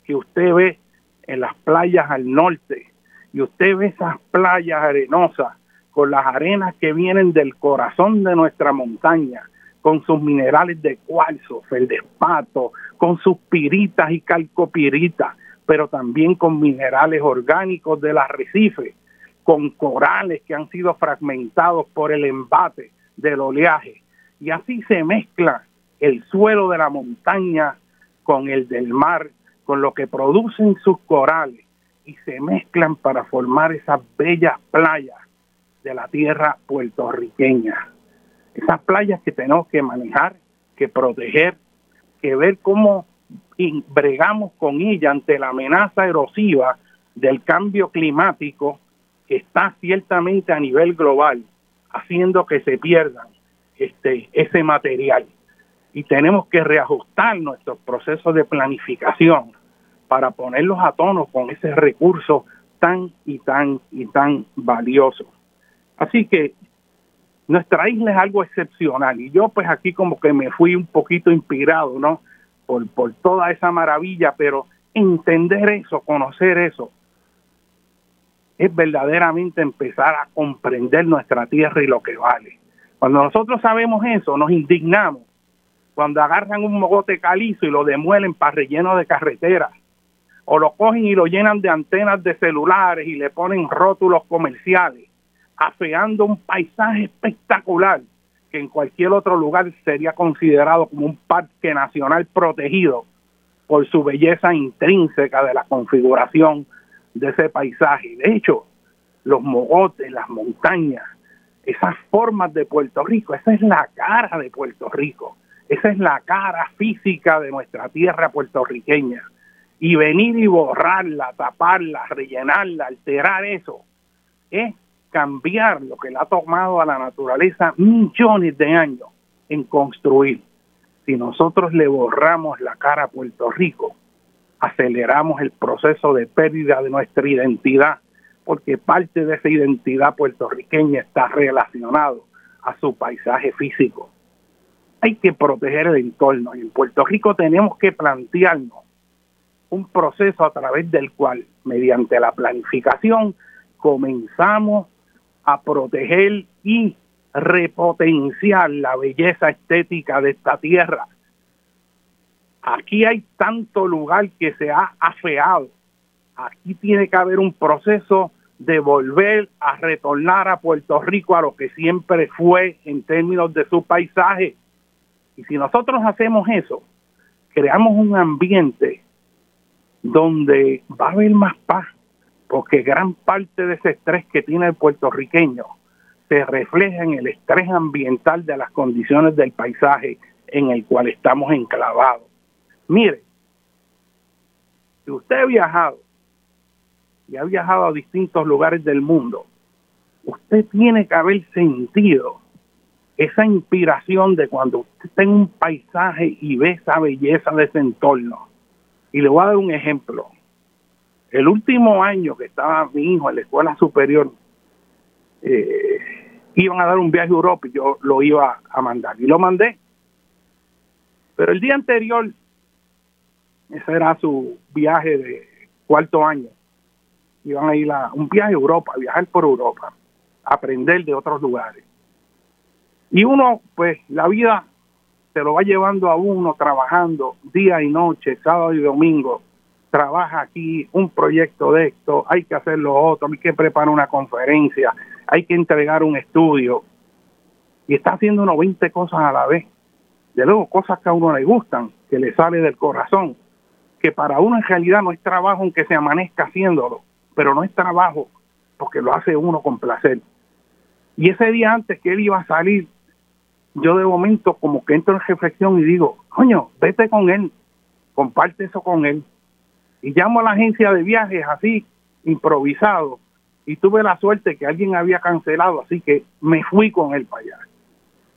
que usted ve en las playas al norte, y usted ve esas playas arenosas con las arenas que vienen del corazón de nuestra montaña, con sus minerales de cuarzo, feldespato, con sus piritas y calcopiritas, pero también con minerales orgánicos del arrecife, con corales que han sido fragmentados por el embate del oleaje. Y así se mezcla el suelo de la montaña con el del mar, con lo que producen sus corales, y se mezclan para formar esas bellas playas de la tierra puertorriqueña. Esas playas que tenemos que manejar, que proteger, que ver cómo bregamos con ella ante la amenaza erosiva del cambio climático que está ciertamente a nivel global haciendo que se pierdan este ese material y tenemos que reajustar nuestros procesos de planificación para ponerlos a tono con ese recurso tan y tan y tan valioso. Así que nuestra isla es algo excepcional y yo pues aquí como que me fui un poquito inspirado, ¿no? Por, por toda esa maravilla, pero entender eso, conocer eso, es verdaderamente empezar a comprender nuestra tierra y lo que vale. Cuando nosotros sabemos eso, nos indignamos. Cuando agarran un mogote calizo y lo demuelen para relleno de carreteras, o lo cogen y lo llenan de antenas de celulares y le ponen rótulos comerciales, afeando un paisaje espectacular que en cualquier otro lugar sería considerado como un parque nacional protegido por su belleza intrínseca de la configuración de ese paisaje. De hecho, los mogotes, las montañas, esas formas de Puerto Rico, esa es la cara de Puerto Rico, esa es la cara física de nuestra tierra puertorriqueña. Y venir y borrarla, taparla, rellenarla, alterar eso, es cambiar lo que le ha tomado a la naturaleza millones de años en construir. Si nosotros le borramos la cara a Puerto Rico, aceleramos el proceso de pérdida de nuestra identidad, porque parte de esa identidad puertorriqueña está relacionado a su paisaje físico. Hay que proteger el entorno y en Puerto Rico tenemos que plantearnos un proceso a través del cual, mediante la planificación, comenzamos a proteger y repotenciar la belleza estética de esta tierra. Aquí hay tanto lugar que se ha afeado. Aquí tiene que haber un proceso de volver a retornar a Puerto Rico a lo que siempre fue en términos de su paisaje. Y si nosotros hacemos eso, creamos un ambiente donde va a haber más paz, porque gran parte de ese estrés que tiene el puertorriqueño se refleja en el estrés ambiental de las condiciones del paisaje en el cual estamos enclavados. Mire, si usted ha viajado y ha viajado a distintos lugares del mundo, usted tiene que haber sentido esa inspiración de cuando usted está en un paisaje y ve esa belleza de ese entorno. Y le voy a dar un ejemplo. El último año que estaba mi hijo en la escuela superior, eh, iban a dar un viaje a Europa y yo lo iba a mandar. Y lo mandé. Pero el día anterior, ese era su viaje de cuarto año, iban a ir a un viaje a Europa, a viajar por Europa, aprender de otros lugares. Y uno, pues, la vida se lo va llevando a uno trabajando día y noche, sábado y domingo, trabaja aquí un proyecto de esto, hay que hacer lo otro, hay que preparar una conferencia, hay que entregar un estudio. Y está haciendo unos 20 cosas a la vez. De luego, cosas que a uno le gustan, que le sale del corazón, que para uno en realidad no es trabajo aunque se amanezca haciéndolo, pero no es trabajo porque lo hace uno con placer. Y ese día antes que él iba a salir, yo de momento como que entro en reflexión y digo, coño, vete con él, comparte eso con él, Y llamo a la agencia de viajes así, improvisado, y tuve la suerte que alguien había cancelado, así que me fui con él para allá.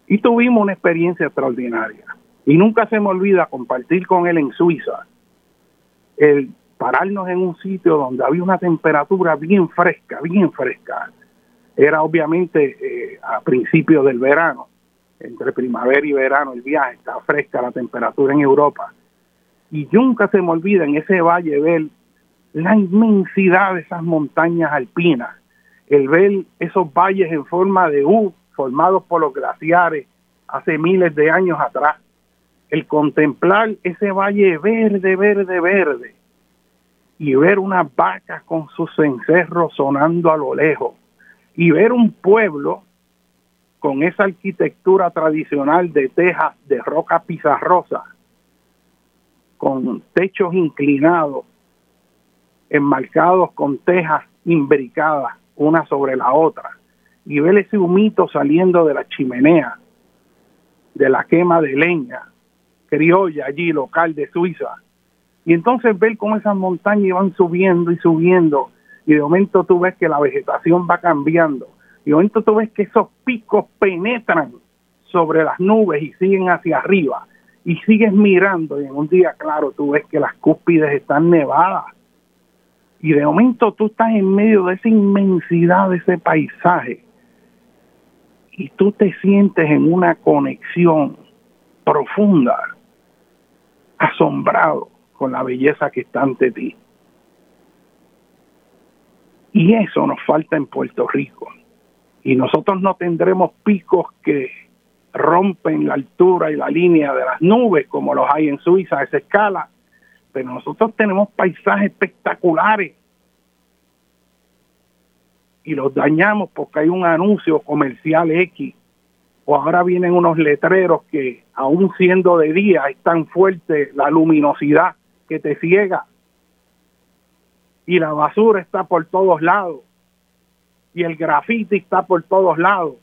Y tuvimos una experiencia extraordinaria. Y nunca se me olvida compartir con él en Suiza el pararnos en un sitio donde había una temperatura bien fresca, bien fresca. Era obviamente eh, a principios del verano, entre primavera y verano el viaje, estaba fresca la temperatura en Europa. Y nunca se me olvida en ese valle ver la inmensidad de esas montañas alpinas, el ver esos valles en forma de U formados por los glaciares hace miles de años atrás, el contemplar ese valle verde, verde, verde, y ver unas vacas con sus cencerros sonando a lo lejos, y ver un pueblo con esa arquitectura tradicional de tejas de roca pizarrosa, con techos inclinados, enmarcados con tejas imbricadas una sobre la otra, y ver ese humito saliendo de la chimenea, de la quema de leña criolla allí, local de Suiza. Y entonces ver cómo esas montañas van subiendo y subiendo, y de momento tú ves que la vegetación va cambiando, y de momento tú ves que esos picos penetran sobre las nubes y siguen hacia arriba, y sigues mirando, y en un día claro tú ves que las cúspides están nevadas, y de momento tú estás en medio de esa inmensidad de ese paisaje, y tú te sientes en una conexión profunda, asombrado con la belleza que está ante ti. Y eso nos falta en Puerto Rico. Y nosotros no tendremos picos que rompen la altura y la línea de las nubes como los hay en Suiza a esa escala, pero nosotros tenemos paisajes espectaculares y los dañamos porque hay un anuncio comercial X o ahora vienen unos letreros que aún siendo de día es tan fuerte la luminosidad que te ciega. Y la basura está por todos lados. Y el grafiti está por todos lados.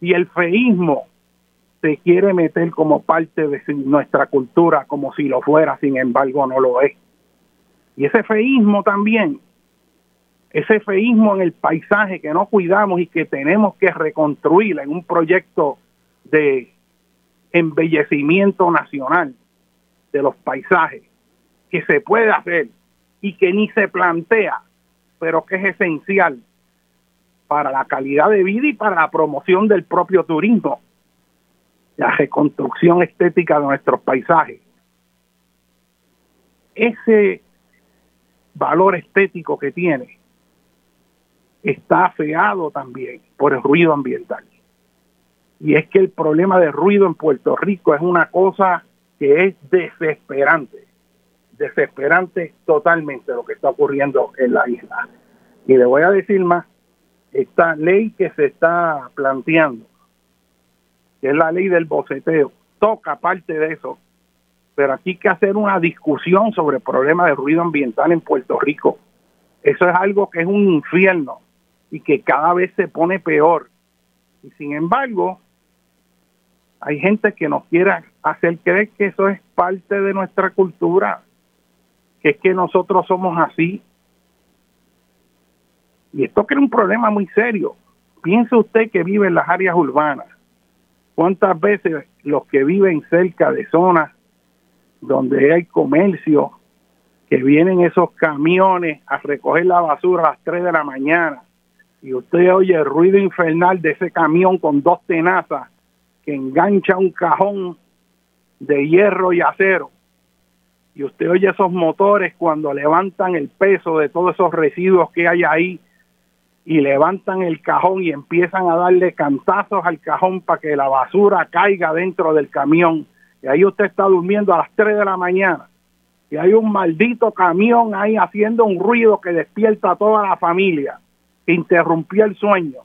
Y el feísmo se quiere meter como parte de nuestra cultura como si lo fuera, sin embargo no lo es. Y ese feísmo también ese feísmo en el paisaje que no cuidamos y que tenemos que reconstruir en un proyecto de embellecimiento nacional de los paisajes que se puede hacer y que ni se plantea, pero que es esencial para la calidad de vida y para la promoción del propio turismo, la reconstrucción estética de nuestros paisajes. Ese valor estético que tiene está afeado también por el ruido ambiental. Y es que el problema de ruido en Puerto Rico es una cosa que es desesperante, desesperante totalmente lo que está ocurriendo en la isla. Y le voy a decir más, esta ley que se está planteando, que es la ley del boceteo, toca parte de eso, pero aquí hay que hacer una discusión sobre el problema de ruido ambiental en Puerto Rico. Eso es algo que es un infierno y que cada vez se pone peor. Y sin embargo, hay gente que nos quiere hacer creer que eso es parte de nuestra cultura, que es que nosotros somos así. Y esto crea un problema muy serio. Piense usted que vive en las áreas urbanas. ¿Cuántas veces los que viven cerca de zonas donde hay comercio, que vienen esos camiones a recoger la basura a las 3 de la mañana, y usted oye el ruido infernal de ese camión con dos tenazas que engancha un cajón de hierro y acero. Y usted oye esos motores cuando levantan el peso de todos esos residuos que hay ahí y levantan el cajón y empiezan a darle cantazos al cajón para que la basura caiga dentro del camión. Y ahí usted está durmiendo a las 3 de la mañana. Y hay un maldito camión ahí haciendo un ruido que despierta a toda la familia interrumpió el sueño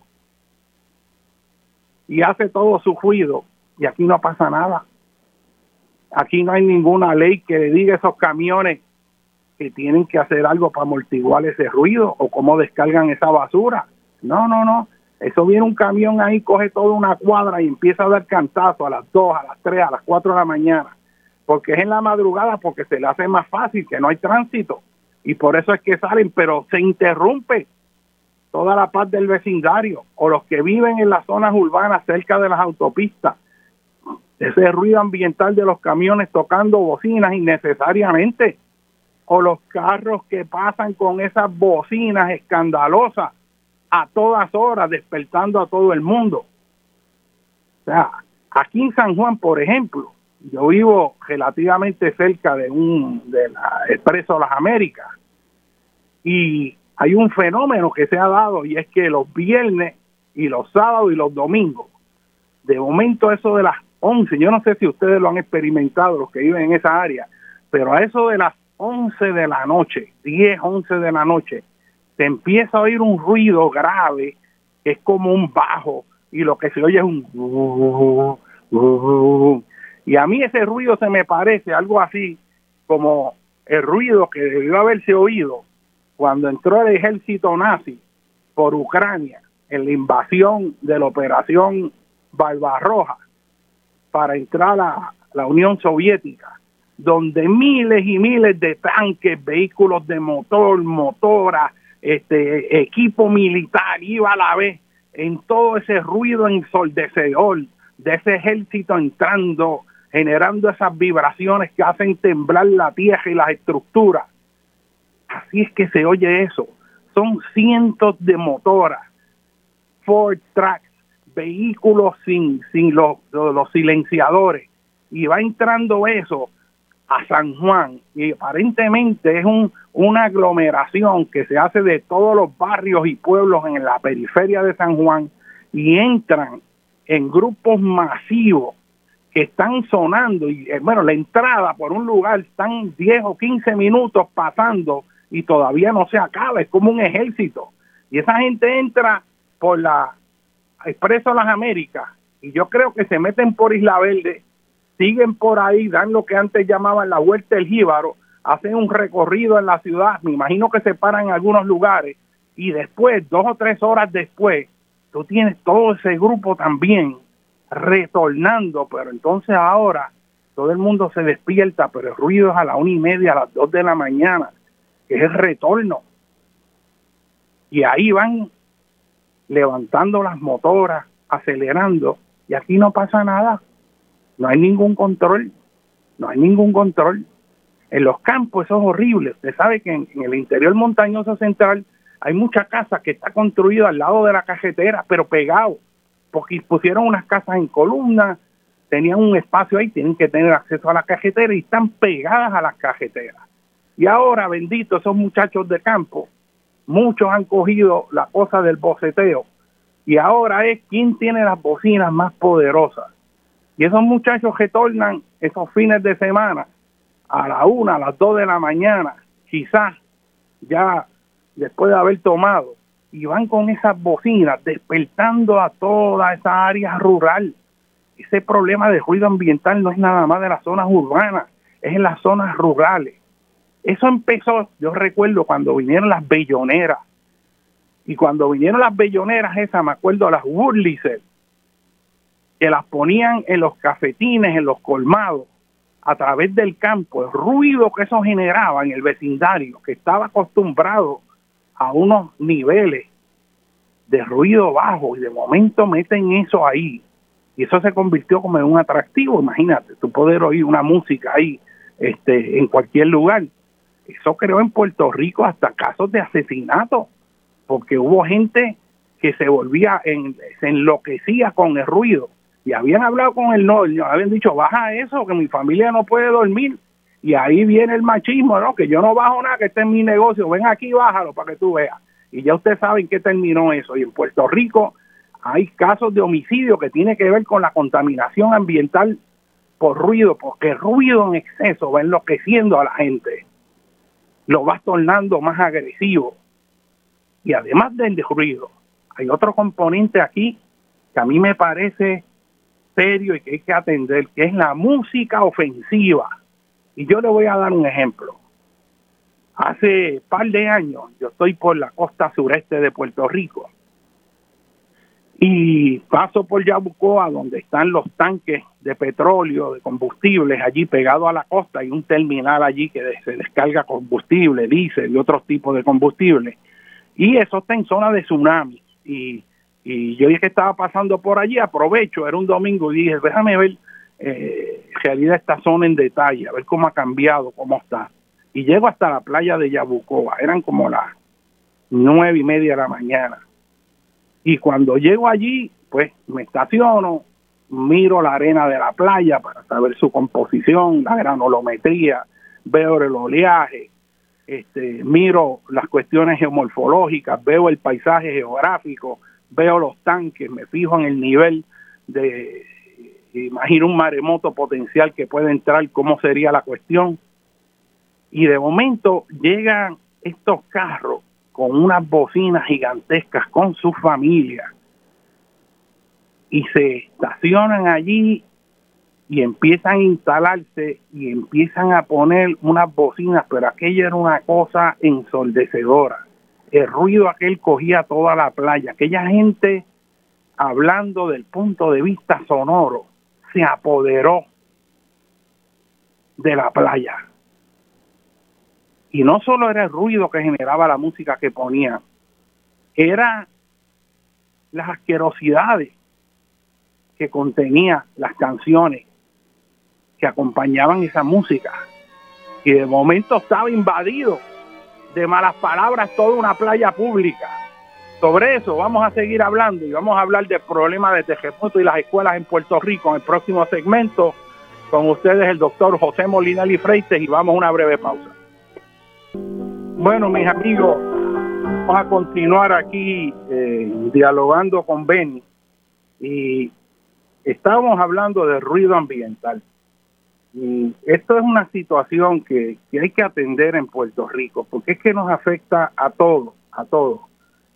y hace todo su ruido y aquí no pasa nada. Aquí no hay ninguna ley que le diga a esos camiones que tienen que hacer algo para amortiguar ese ruido o cómo descargan esa basura. No, no, no. Eso viene un camión ahí, coge toda una cuadra y empieza a dar cantazo a las 2, a las 3, a las 4 de la mañana. Porque es en la madrugada, porque se le hace más fácil, que no hay tránsito. y por eso es que salen, pero se interrumpe toda la paz del vecindario o los que viven en las zonas urbanas cerca de las autopistas. Ese ruido ambiental de los camiones tocando bocinas innecesariamente o los carros que pasan con esas bocinas escandalosas a todas horas despertando a todo el mundo. O sea, aquí en San Juan, por ejemplo, yo vivo relativamente cerca de un de la Expreso Las Américas y hay un fenómeno que se ha dado y es que los viernes y los sábados y los domingos, de momento eso de las 11, yo no sé si ustedes lo han experimentado, los que viven en esa área, pero a eso de las 11 de la noche, 10, 11 de la noche, se empieza a oír un ruido grave que es como un bajo y lo que se oye es un... Y a mí ese ruido se me parece algo así como el ruido que debió haberse oído cuando entró el ejército nazi por Ucrania en la invasión de la operación Barbarroja para entrar a la Unión Soviética, donde miles y miles de tanques, vehículos de motor, motora, este equipo militar iba a la vez en todo ese ruido ensordecedor de ese ejército entrando, generando esas vibraciones que hacen temblar la tierra y las estructuras Así es que se oye eso. Son cientos de motoras, Ford Tracks, vehículos sin, sin los, los silenciadores. Y va entrando eso a San Juan y aparentemente es un, una aglomeración que se hace de todos los barrios y pueblos en la periferia de San Juan y entran en grupos masivos que están sonando y eh, bueno, la entrada por un lugar están 10 o 15 minutos pasando y todavía no se acaba, es como un ejército. Y esa gente entra por la Expreso Las Américas y yo creo que se meten por Isla Verde, siguen por ahí, dan lo que antes llamaban la vuelta del Jíbaro, hacen un recorrido en la ciudad, me imagino que se paran en algunos lugares y después, dos o tres horas después, tú tienes todo ese grupo también retornando, pero entonces ahora todo el mundo se despierta, pero el ruido es a la una y media, a las dos de la mañana que es el retorno. Y ahí van levantando las motoras, acelerando, y aquí no pasa nada. No hay ningún control, no hay ningún control. En los campos eso es horrible. Usted sabe que en, el interior montañoso central hay mucha casa que está construida al lado de la cajetera, pero pegado, porque pusieron unas casas en columna, tenían un espacio ahí, tienen que tener acceso a la cajetera y están pegadas a las cajeteras. Y ahora, bendito, esos muchachos de campo, muchos han cogido la cosa del boceteo. Y ahora es quién tiene las bocinas más poderosas. Y esos muchachos retornan esos fines de semana a la una, a las dos de la mañana, quizás ya después de haber tomado, y van con esas bocinas despertando a toda esa área rural. Ese problema de ruido ambiental no es nada más de las zonas urbanas, es en las zonas rurales. Eso empezó, yo recuerdo cuando vinieron las belloneras. Y cuando vinieron las belloneras esas, me acuerdo las Wurlitzer, que las ponían en los cafetines, en los colmados, a través del campo, el ruido que eso generaba en el vecindario, que estaba acostumbrado a unos niveles de ruido bajo y de momento meten eso ahí. Y eso se convirtió como en un atractivo, imagínate, tú poder oír una música ahí este en cualquier lugar eso creó en Puerto Rico hasta casos de asesinato, porque hubo gente que se volvía, en, se enloquecía con el ruido. Y habían hablado con el novio, habían dicho, baja eso, que mi familia no puede dormir. Y ahí viene el machismo, ¿no? Que yo no bajo nada, que este es mi negocio, ven aquí, bájalo para que tú veas. Y ya ustedes saben qué terminó eso. Y en Puerto Rico hay casos de homicidio que tiene que ver con la contaminación ambiental por ruido, porque ruido en exceso va enloqueciendo a la gente lo vas tornando más agresivo. Y además del ruido, hay otro componente aquí que a mí me parece serio y que hay que atender, que es la música ofensiva. Y yo le voy a dar un ejemplo. Hace par de años yo estoy por la costa sureste de Puerto Rico y paso por Yabucoa, donde están los tanques de petróleo, de combustibles, allí pegado a la costa, hay un terminal allí que se descarga combustible, diésel y otros tipos de combustible. Y eso está en zona de tsunami. Y, y yo dije que estaba pasando por allí, aprovecho, era un domingo, y dije, déjame ver eh, realidad esta zona en detalle, a ver cómo ha cambiado, cómo está. Y llego hasta la playa de Yabucoa, eran como las nueve y media de la mañana y cuando llego allí, pues me estaciono, miro la arena de la playa para saber su composición, la granulometría, veo el oleaje, este, miro las cuestiones geomorfológicas, veo el paisaje geográfico, veo los tanques, me fijo en el nivel de, imagino un maremoto potencial que puede entrar, cómo sería la cuestión. Y de momento llegan estos carros con unas bocinas gigantescas con su familia y se estacionan allí y empiezan a instalarse y empiezan a poner unas bocinas, pero aquella era una cosa ensordecedora. El ruido aquel cogía toda la playa. Aquella gente, hablando del punto de vista sonoro, se apoderó de la playa. Y no solo era el ruido que generaba la música que ponían, era las asquerosidades que contenía las canciones que acompañaban esa música. Y de momento estaba invadido de malas palabras toda una playa pública. Sobre eso vamos a seguir hablando y vamos a hablar del problema de terremoto y las escuelas en Puerto Rico en el próximo segmento. Con ustedes el doctor José Molina Freites y vamos a una breve pausa. Bueno, mis amigos, vamos a continuar aquí eh, dialogando con Benny y estábamos hablando de ruido ambiental. Y esto es una situación que, hay que atender en Puerto Rico porque es que nos afecta a todos, a todos.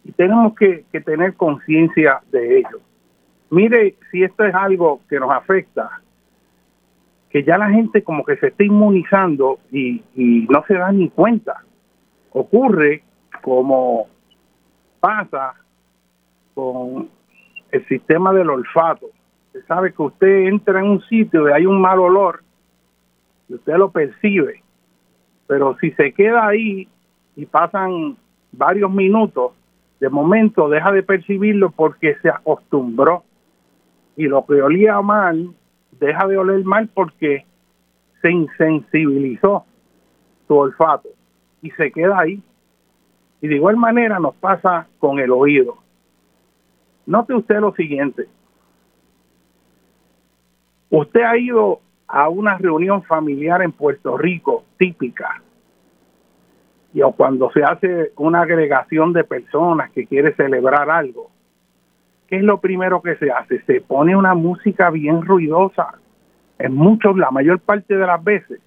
Y tenemos que, tener conciencia de ello. Mire, si esto es algo que nos afecta, que ya la gente como que se está inmunizando y, y no se da ni cuenta ocurre como pasa con el sistema del olfato. Usted sabe que usted entra en un sitio y hay un mal olor y usted lo percibe, pero si se queda ahí y pasan varios minutos, de momento deja de percibirlo porque se acostumbró y lo que olía mal deja de oler mal porque se insensibilizó su olfato y se queda ahí. Y de igual manera nos pasa con el oído. Note usted lo siguiente. Usted ha ido a una reunión familiar en Puerto Rico típica y cuando se hace una agregación de personas que quiere celebrar algo, ¿qué es lo primero que se hace? Se pone una música bien ruidosa. En muchos, la mayor parte de las veces,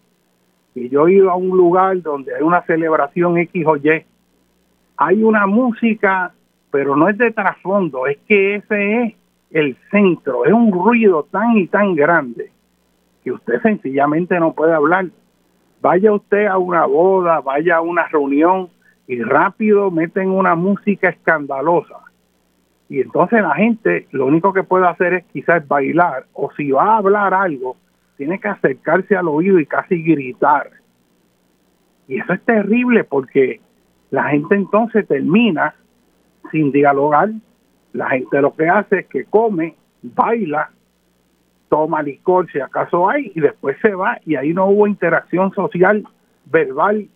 y yo he ido a un lugar donde hay una celebración X o Y, hay una música, pero no es de trasfondo, es que ese es el centro, es un ruido tan y tan grande que usted sencillamente no puede hablar. Vaya usted a una boda, vaya a una reunión y rápido meten una música escandalosa. Y entonces la gente lo único que puede hacer es quizás bailar o si va a hablar algo, tiene que acercarse al oído y casi gritar. Y eso es terrible porque la gente entonces termina sin dialogar. La gente lo que hace es que come, baila, toma licor si acaso hay y después se va y ahí no hubo interacción social verbal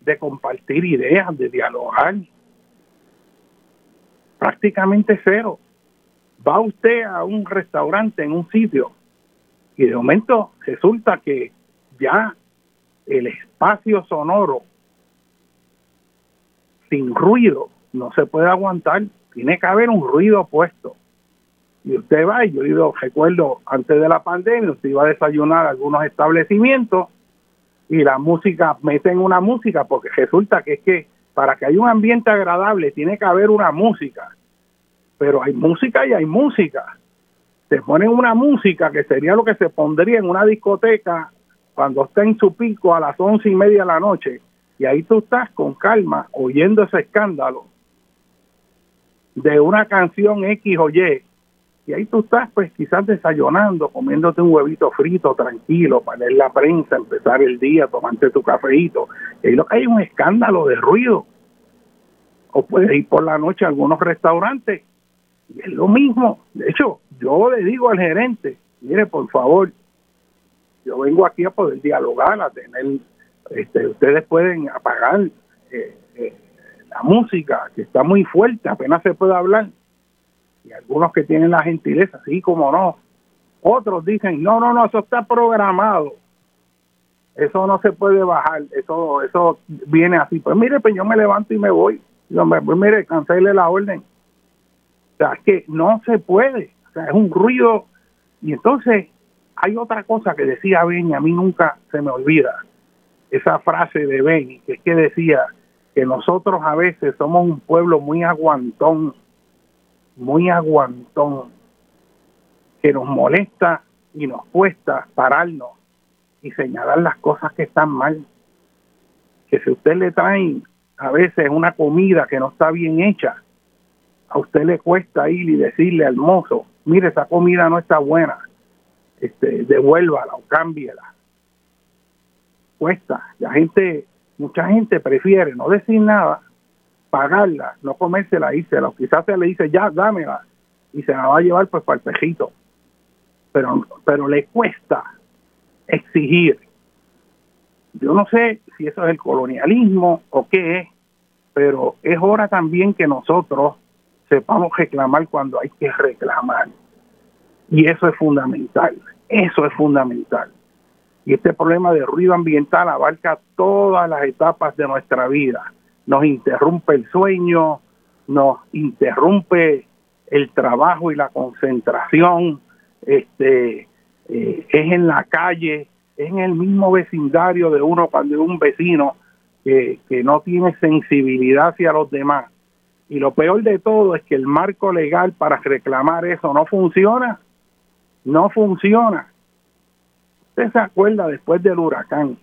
de compartir ideas, de dialogar. Prácticamente cero. Va usted a un restaurante en un sitio y de momento resulta que ya el espacio sonoro sin ruido no se puede aguantar, tiene que haber un ruido puesto. Y usted va, y yo ido, recuerdo, antes de la pandemia, usted iba a desayunar a algunos establecimientos y la música, meten una música, porque resulta que es que para que haya un ambiente agradable tiene que haber una música. Pero hay música y hay música te ponen una música que sería lo que se pondría en una discoteca cuando está en su pico a las once y media de la noche y ahí tú estás con calma oyendo ese escándalo de una canción X o Y, y ahí tú estás, pues quizás desayunando, comiéndote un huevito frito tranquilo para leer la prensa, empezar el día, tomarte tu cafeíto. Y ahí lo que hay un escándalo de ruido. O puedes ir por la noche a algunos restaurantes es lo mismo. De hecho, yo le digo al gerente, mire, por favor, yo vengo aquí a poder dialogar, a tener, este, ustedes pueden apagar eh, eh, la música, que está muy fuerte, apenas se puede hablar y algunos que tienen la gentileza, sí, como no. Otros dicen, no, no, no, eso está programado. Eso no se puede bajar, eso eso viene así. Pues mire, pues yo me levanto y me voy. Yo pues mire, cancele la orden. Es que no se puede. O sea, es un ruido. Y entonces hay otra cosa que decía Benny, a mí nunca se me olvida. Esa frase de Benny, que es que decía que nosotros a veces somos un pueblo muy aguantón muy aguantón, que nos molesta y nos cuesta pararnos y señalar las cosas que están mal. Que si usted le trae a veces una comida que no está bien hecha, a usted le cuesta ir y decirle al mozo, mire, esa comida no está buena, este, devuélvala o cámbiela. Cuesta. La gente, mucha gente prefiere no decir nada pagarla, no comérsela, írsela. Quizás se le dice, ya, dámela, y se la va a llevar pues para el pejito. Pero, pero le cuesta exigir. Yo no sé si eso es el colonialismo o qué pero es hora también que nosotros sepamos reclamar cuando hay que reclamar. Y eso es fundamental, eso es fundamental. Y este problema de ruido ambiental abarca todas las etapas de nuestra vida nos interrumpe el sueño, nos interrumpe el trabajo y la concentración, este, eh, es en la calle, es en el mismo vecindario de uno cuando es un vecino que, que no tiene sensibilidad hacia los demás. Y lo peor de todo es que el marco legal para reclamar eso no funciona, no funciona. Usted se acuerda después del huracán,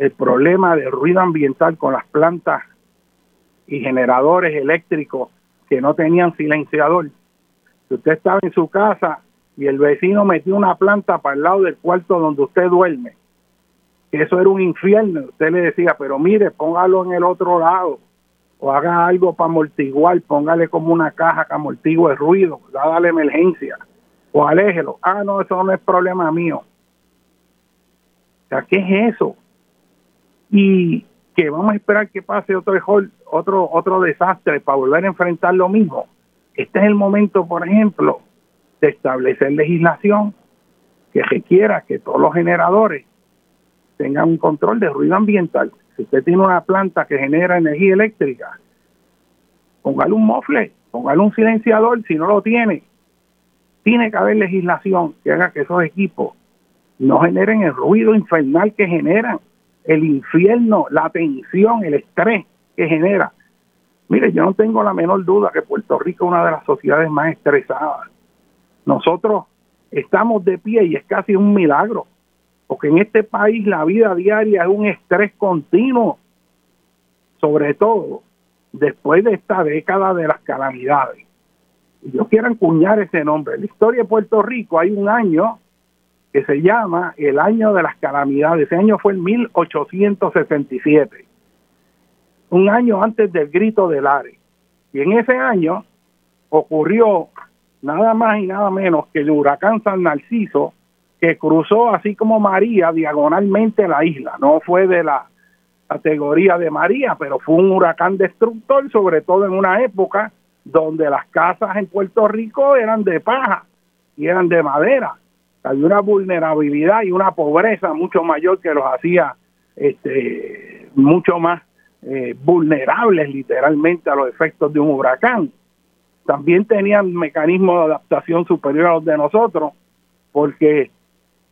el problema de ruido ambiental con las plantas y generadores eléctricos que no tenían silenciador. Si usted estaba en su casa y el vecino metió una planta para el lado del cuarto donde usted duerme, eso era un infierno, usted le decía, pero mire, póngalo en el otro lado o haga algo para amortiguar, póngale como una caja que amortigue el ruido, dada la emergencia, o aléjelo. Ah, no, eso no es problema mío. O sea, ¿qué es eso? y que vamos a esperar que pase otro otro otro desastre para volver a enfrentar lo mismo. Este es el momento, por ejemplo, de establecer legislación que requiera que todos los generadores tengan un control de ruido ambiental. Si usted tiene una planta que genera energía eléctrica, póngale un mofle, póngale un silenciador, si no lo tiene. Tiene que haber legislación que haga que esos equipos no generen el ruido infernal que generan el infierno, la tensión, el estrés que genera. Mire, yo no tengo la menor duda que Puerto Rico es una de las sociedades más estresadas. Nosotros estamos de pie y es casi un milagro, porque en este país la vida diaria es un estrés continuo, sobre todo después de esta década de las calamidades. Y yo quiero encuñar ese nombre. En la historia de Puerto Rico hay un año que se llama el año de las calamidades. Ese año fue el 1867, un año antes del grito del Are. Y en ese año ocurrió nada más y nada menos que el huracán San Narciso, que cruzó así como María diagonalmente la isla. No fue de la categoría de María, pero fue un huracán destructor, sobre todo en una época donde las casas en Puerto Rico eran de paja y eran de madera hay una vulnerabilidad y una pobreza mucho mayor que los hacía este, mucho más eh, vulnerables literalmente a los efectos de un huracán. También tenían mecanismos de adaptación superior a los de nosotros, porque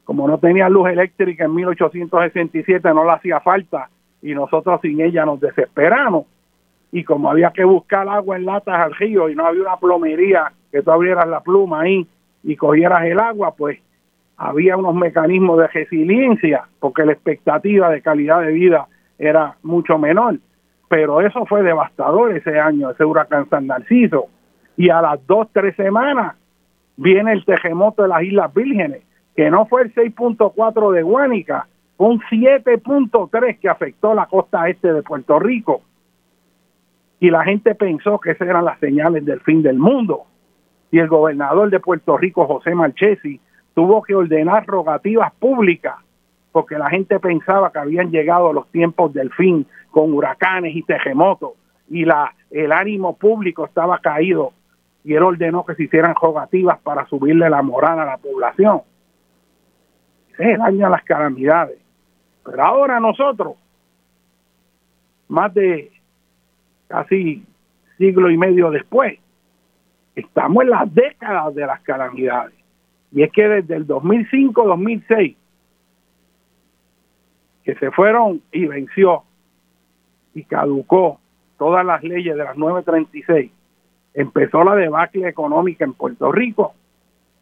como no tenían luz eléctrica en 1867 no le hacía falta y nosotros sin ella nos desesperamos. Y como había que buscar agua en latas al río y no había una plomería que tú abrieras la pluma ahí y cogieras el agua, pues había unos mecanismos de resiliencia, porque la expectativa de calidad de vida era mucho menor. Pero eso fue devastador ese año, ese huracán San Narciso. Y a las dos, tres semanas viene el terremoto de las Islas Vírgenes, que no fue el 6.4 de Guánica, fue un 7.3 que afectó la costa este de Puerto Rico. Y la gente pensó que esas eran las señales del fin del mundo. Y el gobernador de Puerto Rico, José Marchesi, tuvo que ordenar rogativas públicas porque la gente pensaba que habían llegado los tiempos del fin con huracanes y terremotos y la, el ánimo público estaba caído y él ordenó que se hicieran rogativas para subirle la moral a la población. Es el año de las calamidades. Pero ahora nosotros, más de casi siglo y medio después, estamos en las décadas de las calamidades. Y es que desde el 2005-2006, que se fueron y venció y caducó todas las leyes de las 936, empezó la debacle económica en Puerto Rico,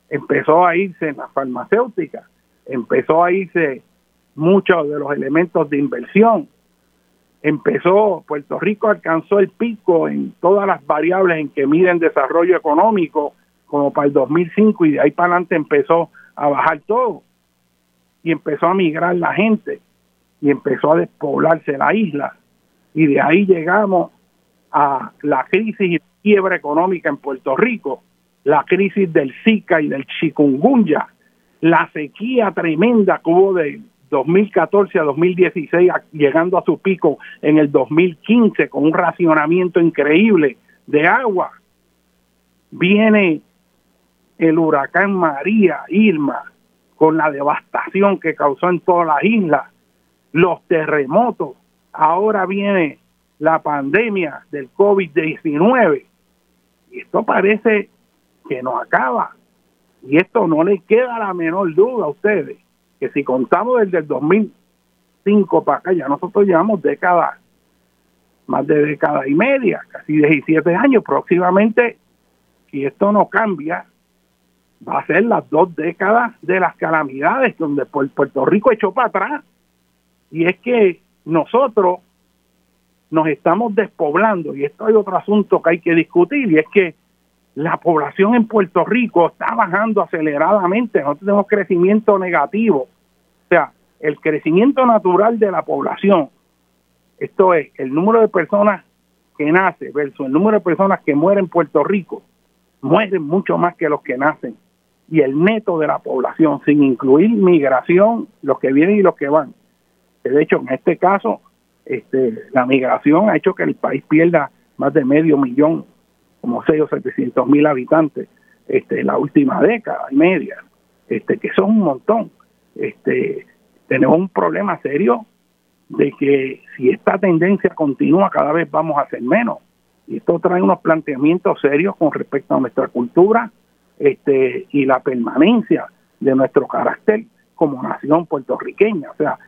empezó a irse en la farmacéutica, empezó a irse muchos de los elementos de inversión, empezó, Puerto Rico alcanzó el pico en todas las variables en que miden desarrollo económico, como para el 2005, y de ahí para adelante empezó a bajar todo, y empezó a migrar la gente, y empezó a despoblarse la isla, y de ahí llegamos a la crisis y quiebra económica en Puerto Rico, la crisis del Zika y del chikungunya, la sequía tremenda que hubo de 2014 a 2016, llegando a su pico en el 2015 con un racionamiento increíble de agua. Viene el huracán María, Irma, con la devastación que causó en todas las islas, los terremotos, ahora viene la pandemia del COVID-19 y esto parece que no acaba. Y esto no le queda la menor duda a ustedes, que si contamos desde el 2005 para acá, ya nosotros llevamos décadas, más de década y media, casi 17 años próximamente, si esto no cambia, va a ser las dos décadas de las calamidades, donde Puerto Rico echó para atrás. Y es que nosotros nos estamos despoblando y esto hay otro asunto que hay que discutir y es que la población en Puerto Rico está bajando aceleradamente, nosotros tenemos crecimiento negativo, o sea, el crecimiento natural de la población, esto es el número de personas que nace versus el número de personas que mueren en Puerto Rico, mueren mucho más que los que nacen y el neto de la población, sin incluir migración, los que vienen y los que van. De hecho, en este caso, este, la migración ha hecho que el país pierda más de medio millón, como 6 o 700 mil habitantes, este, en la última década y media, este, que son un montón. Este, tenemos un problema serio de que si esta tendencia continúa, cada vez vamos a ser menos. Y esto trae unos planteamientos serios con respecto a nuestra cultura este, y la permanencia de nuestro carácter como nación puertorriqueña. O sea,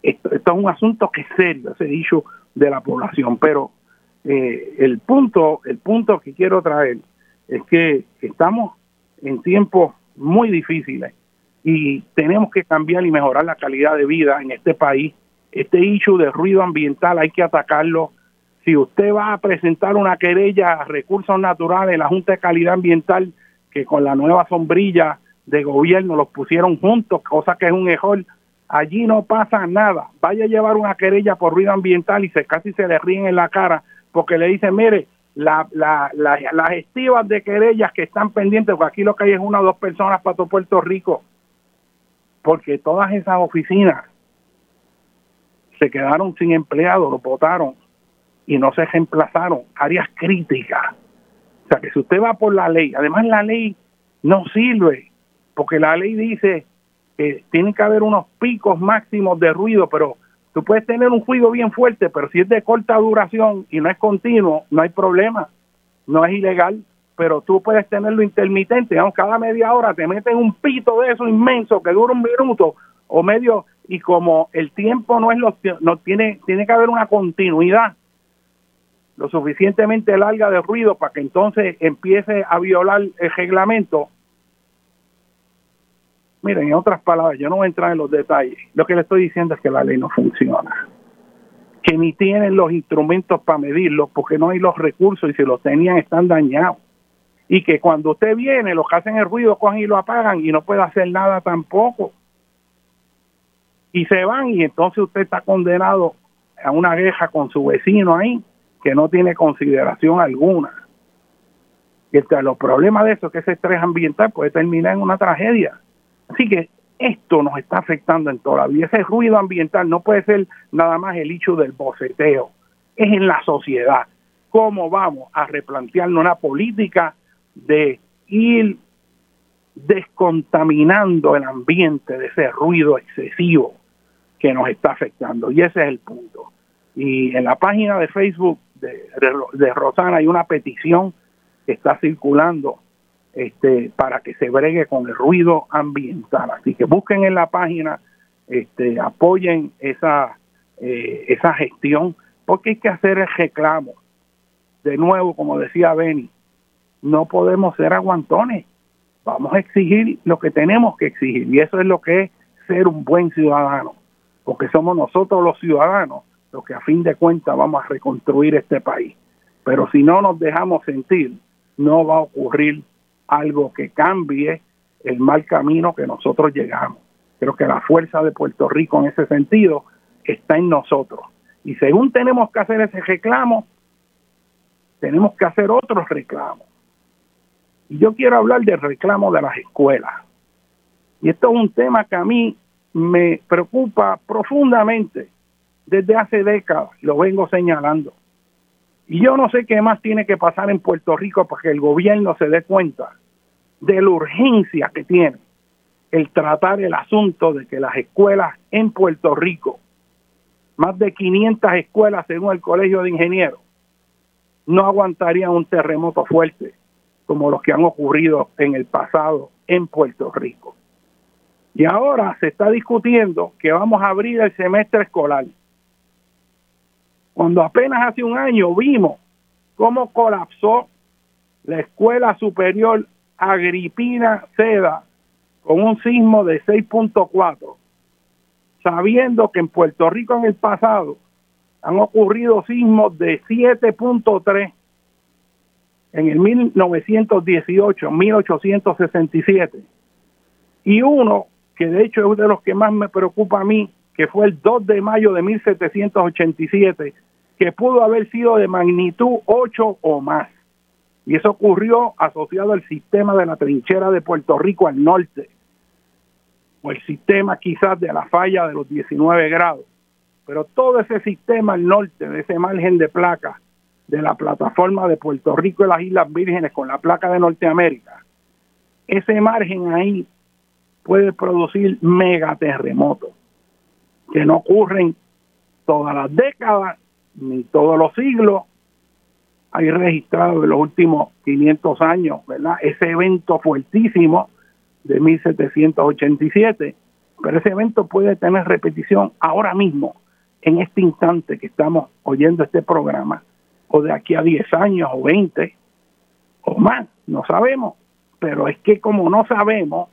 esto, es un asunto que es serio, ese dicho de la población, pero eh, el punto, el punto que quiero traer es que estamos en tiempos muy difíciles y tenemos que cambiar y mejorar la calidad de vida en este país. Este issue de ruido ambiental hay que atacarlo. Si usted va a presentar una querella a recursos naturales la Junta de Calidad Ambiental, que con la nueva sombrilla de gobierno los pusieron juntos, cosa que es un error, allí no pasa nada. Vaya a llevar una querella por ruido ambiental y se casi se le ríen en la cara porque le dicen, mire, la, la, las estivas de querellas que están pendientes, porque aquí lo que hay es una o dos personas para todo Puerto Rico, porque todas esas oficinas se quedaron sin empleados, lo votaron y no se reemplazaron, áreas críticas. O sea que si usted va por la ley, además la ley no sirve, porque la ley dice que tiene que haber unos picos máximos de ruido, pero tú puedes tener un ruido bien fuerte, pero si es de corta duración y no es continuo, no hay problema, no es ilegal, pero tú puedes tenerlo intermitente, digamos, cada media hora te meten un pito de eso inmenso que dura un minuto o medio y como el tiempo no es lo no tiene tiene que haber una continuidad lo suficientemente larga de ruido para que entonces empiece a violar el reglamento Miren, en otras palabras, yo no voy a entrar en los detalles. Lo que le estoy diciendo es que la ley no funciona. Que ni tienen los instrumentos para medirlo porque no hay los recursos y si los tenían están dañados. y que cuando usted viene, los que hacen el ruido cogen y lo apagan y no puede hacer nada tampoco. Y se van y entonces usted está condenado a una guerra con su vecino ahí que no tiene consideración alguna. Y entre los problemas de eso, que ese estrés ambiental puede terminar en una tragedia. Así que esto nos está afectando en toda la vida. Ese ruido ambiental no puede ser nada más el hecho del boceteo, es en la sociedad. ¿Cómo vamos a replantearnos una política de ir descontaminando el ambiente de ese ruido excesivo que nos está afectando? Y ese es el punto. Y en la página de Facebook de, de Rosana hay una petición que está circulando este, para que se bregue con el ruido ambiental. Así que busquen en la página, este, apoyen esa, eh, esa gestión, porque hay que hacer el reclamo. De nuevo, como decía Benny, no podemos ser aguantones. Vamos a exigir lo que tenemos que exigir, y eso es lo que es ser un buen ciudadano, porque somos nosotros los ciudadanos los que a fin de cuentas vamos a reconstruir este país. Pero si no nos dejamos sentir, no va a ocurrir algo que cambie el mal camino que nosotros llegamos. Creo que la fuerza de Puerto Rico en ese sentido está en nosotros. Y según tenemos que hacer ese reclamo, tenemos que hacer otros reclamos. Y yo quiero hablar del reclamo de las escuelas. Y esto es un tema que a mí me preocupa profundamente desde hace décadas, lo vengo señalando. Y yo no sé qué más tiene que pasar en Puerto Rico para que el gobierno se dé cuenta de la urgencia que tiene el tratar el asunto de que las escuelas en Puerto Rico, más de 500 escuelas según el Colegio de Ingenieros, no aguantarían un terremoto fuerte como los que han ocurrido en el pasado en Puerto Rico. Y ahora se está discutiendo que vamos a abrir el semestre escolar cuando apenas hace un año vimos cómo colapsó la Escuela Superior Agripina Seda con un sismo de 6.4, sabiendo que en Puerto Rico en el pasado han ocurrido sismos de 7.3 en el 1918, 1867, y uno que de hecho es de los que más me preocupa a mí, que fue el 2 de mayo de 1787, que pudo haber sido de magnitud 8 o más. Y eso ocurrió asociado al sistema de la trinchera de Puerto Rico al norte, o el sistema quizás de la falla de los 19 grados. Pero todo ese sistema al norte, de ese margen de placa, de la plataforma de Puerto Rico y las Islas Vírgenes con la placa de Norteamérica, ese margen ahí puede producir megaterremotos que no ocurren todas las décadas ni todos los siglos. Hay registrado en los últimos 500 años, ¿verdad? Ese evento fuertísimo de 1787, pero ese evento puede tener repetición ahora mismo, en este instante que estamos oyendo este programa, o de aquí a 10 años o 20 o más, no sabemos, pero es que como no sabemos,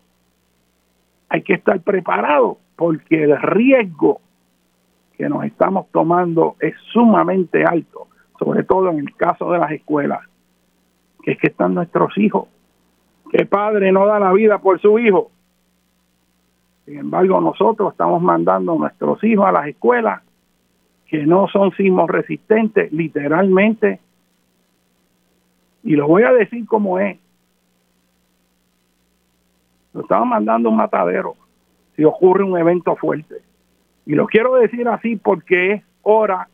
hay que estar preparado porque el riesgo que nos estamos tomando es sumamente alto, sobre todo en el caso de las escuelas, que es que están nuestros hijos. ¿Qué padre no da la vida por su hijo? Sin embargo, nosotros estamos mandando a nuestros hijos a las escuelas que no son sismos resistentes, literalmente. Y lo voy a decir como es. Lo estamos mandando a un matadero si ocurre un evento fuerte. Y lo quiero decir así porque es hora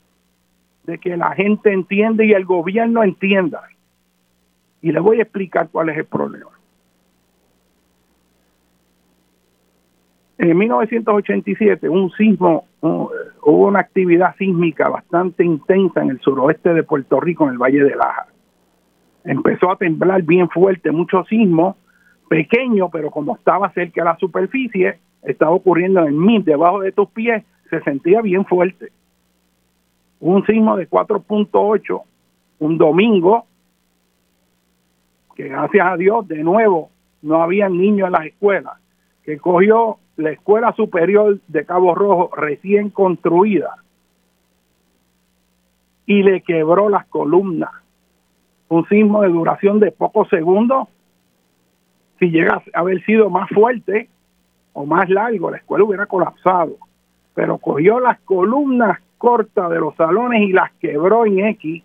de que la gente entienda y el gobierno entienda. Y le voy a explicar cuál es el problema. En 1987, un sismo, hubo una actividad sísmica bastante intensa en el suroeste de Puerto Rico, en el Valle de Laja. Empezó a temblar bien fuerte, mucho sismo, pequeño, pero como estaba cerca de la superficie, estaba ocurriendo en MIT, debajo de tus pies, se sentía bien fuerte. Un sismo de 4.8, un domingo, que gracias a Dios, de nuevo, no había niños en las escuelas, que cogió la Escuela Superior de Cabo Rojo recién construida y le quebró las columnas un sismo de duración de pocos segundos. Si llega a haber sido más fuerte o más largo, la escuela hubiera colapsado. Pero cogió las columnas cortas de los salones y las quebró en X,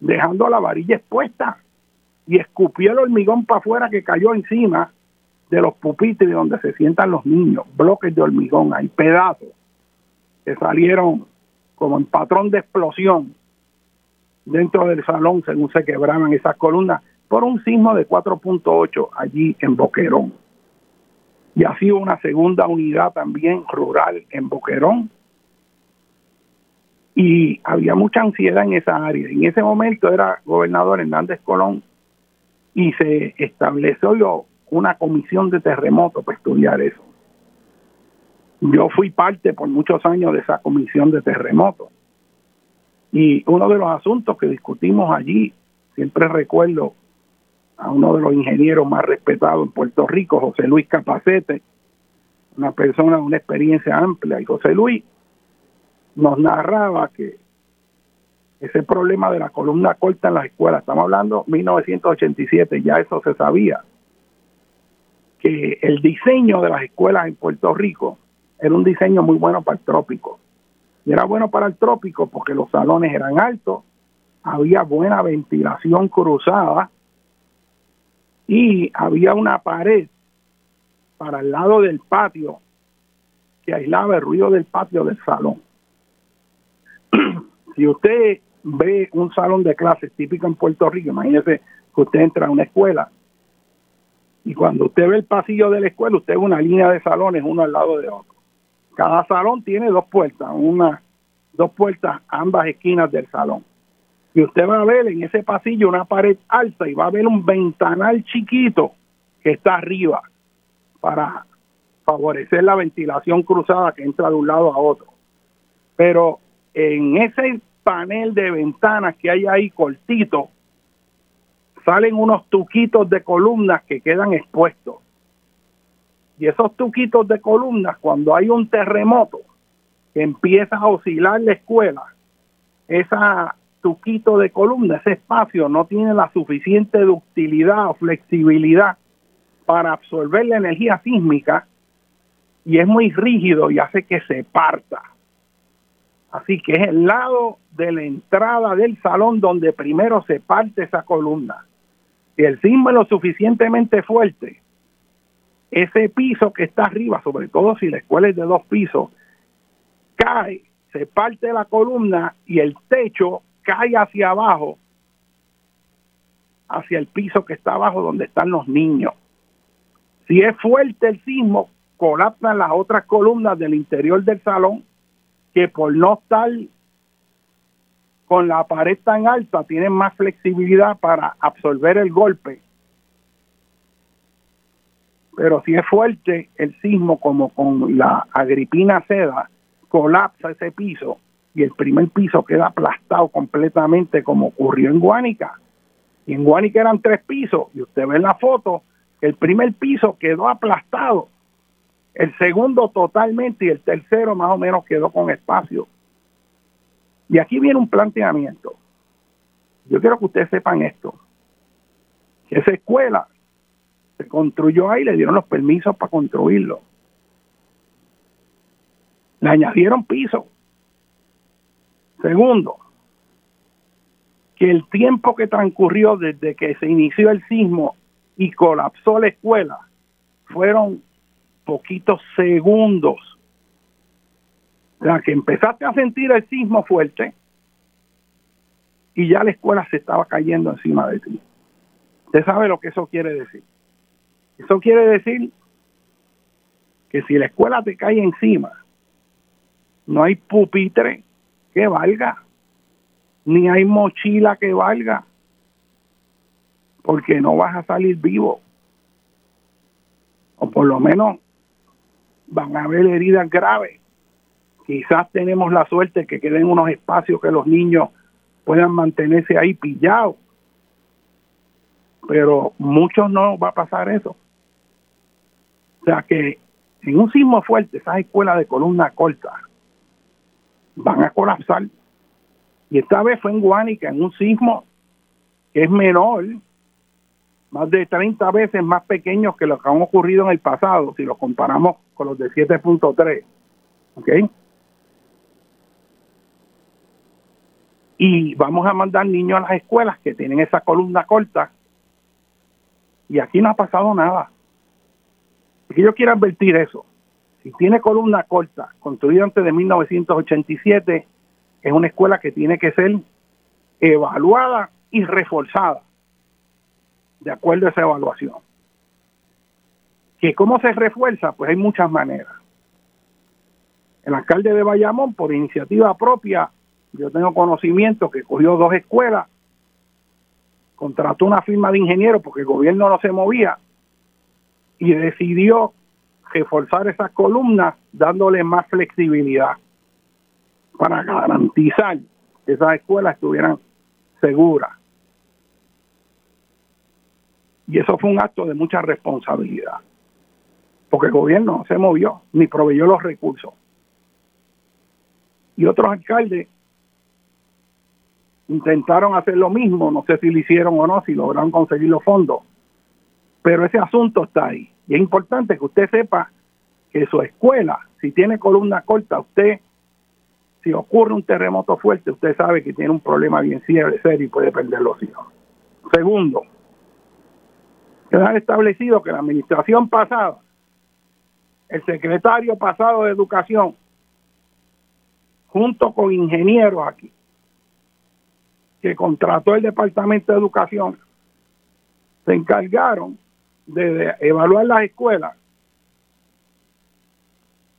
dejando la varilla expuesta. Y escupió el hormigón para afuera que cayó encima de los pupitres donde se sientan los niños, bloques de hormigón, hay pedazos que salieron como en patrón de explosión dentro del salón según se quebraban esas columnas por un sismo de 4.8 allí en Boquerón. Y así una segunda unidad también rural en Boquerón. Y había mucha ansiedad en esa área. En ese momento era gobernador Hernández Colón y se estableció una comisión de terremotos para estudiar eso. Yo fui parte por muchos años de esa comisión de terremotos. Y uno de los asuntos que discutimos allí, siempre recuerdo a uno de los ingenieros más respetados en Puerto Rico, José Luis Capacete, una persona de una experiencia amplia. Y José Luis nos narraba que ese problema de la columna corta en las escuelas, estamos hablando 1987, ya eso se sabía, que el diseño de las escuelas en Puerto Rico era un diseño muy bueno para el trópico. Y era bueno para el trópico porque los salones eran altos, había buena ventilación cruzada y había una pared para el lado del patio que aislaba el ruido del patio del salón. si usted ve un salón de clases típico en Puerto Rico, imagínese que usted entra a una escuela y cuando usted ve el pasillo de la escuela, usted ve una línea de salones uno al lado de otro. Cada salón tiene dos puertas, una, dos puertas ambas esquinas del salón. Y usted va a ver en ese pasillo una pared alta y va a ver un ventanal chiquito que está arriba para favorecer la ventilación cruzada que entra de un lado a otro. Pero en ese panel de ventanas que hay ahí cortito, salen unos tuquitos de columnas que quedan expuestos. Y esos tuquitos de columnas, cuando hay un terremoto que empieza a oscilar la escuela, esa tuquito de columna, ese espacio no tiene la suficiente ductilidad o flexibilidad para absorber la energía sísmica y es muy rígido y hace que se parta. Así que es el lado de la entrada del salón donde primero se parte esa columna. Si el sismo es lo suficientemente fuerte, ese piso que está arriba, sobre todo si la escuela es de dos pisos, cae, se parte la columna y el techo cae hacia abajo, hacia el piso que está abajo donde están los niños. Si es fuerte el sismo, colapsan las otras columnas del interior del salón que por no estar con la pared tan alta tienen más flexibilidad para absorber el golpe pero si es fuerte el sismo como con la agripina seda, colapsa ese piso y el primer piso queda aplastado completamente como ocurrió en Guánica. Y en Guánica eran tres pisos y usted ve en la foto el primer piso quedó aplastado, el segundo totalmente y el tercero más o menos quedó con espacio. Y aquí viene un planteamiento. Yo quiero que ustedes sepan esto. Esa escuela se construyó ahí, le dieron los permisos para construirlo. Le añadieron piso. Segundo, que el tiempo que transcurrió desde que se inició el sismo y colapsó la escuela fueron poquitos segundos. O sea, que empezaste a sentir el sismo fuerte y ya la escuela se estaba cayendo encima de ti. Usted sabe lo que eso quiere decir. Eso quiere decir que si la escuela te cae encima, no hay pupitre que valga, ni hay mochila que valga, porque no vas a salir vivo. O por lo menos van a haber heridas graves. Quizás tenemos la suerte que queden unos espacios que los niños puedan mantenerse ahí pillados. Pero muchos no va a pasar eso. O sea que en un sismo fuerte, esas escuelas de columna corta van a colapsar. Y esta vez fue en Guánica, en un sismo que es menor, más de 30 veces más pequeños que los que han ocurrido en el pasado, si los comparamos con los de 7.3. ¿Ok? Y vamos a mandar niños a las escuelas que tienen esa columna corta. Y aquí no ha pasado nada. Y yo quiero advertir eso. Si tiene columna corta, construida antes de 1987, es una escuela que tiene que ser evaluada y reforzada de acuerdo a esa evaluación. ¿Que ¿Cómo se refuerza? Pues hay muchas maneras. El alcalde de Bayamón, por iniciativa propia, yo tengo conocimiento que cogió dos escuelas, contrató una firma de ingenieros porque el gobierno no se movía y decidió reforzar esas columnas dándole más flexibilidad para garantizar que esas escuelas estuvieran seguras. Y eso fue un acto de mucha responsabilidad, porque el gobierno no se movió ni proveyó los recursos. Y otros alcaldes intentaron hacer lo mismo, no sé si lo hicieron o no, si lograron conseguir los fondos, pero ese asunto está ahí. Y es importante que usted sepa que su escuela, si tiene columna corta, usted, si ocurre un terremoto fuerte, usted sabe que tiene un problema bien serio y puede perder los hijos. Segundo, quedar establecido que la administración pasada, el secretario pasado de Educación, junto con ingenieros aquí, que contrató el Departamento de Educación, se encargaron de, evaluar las escuelas,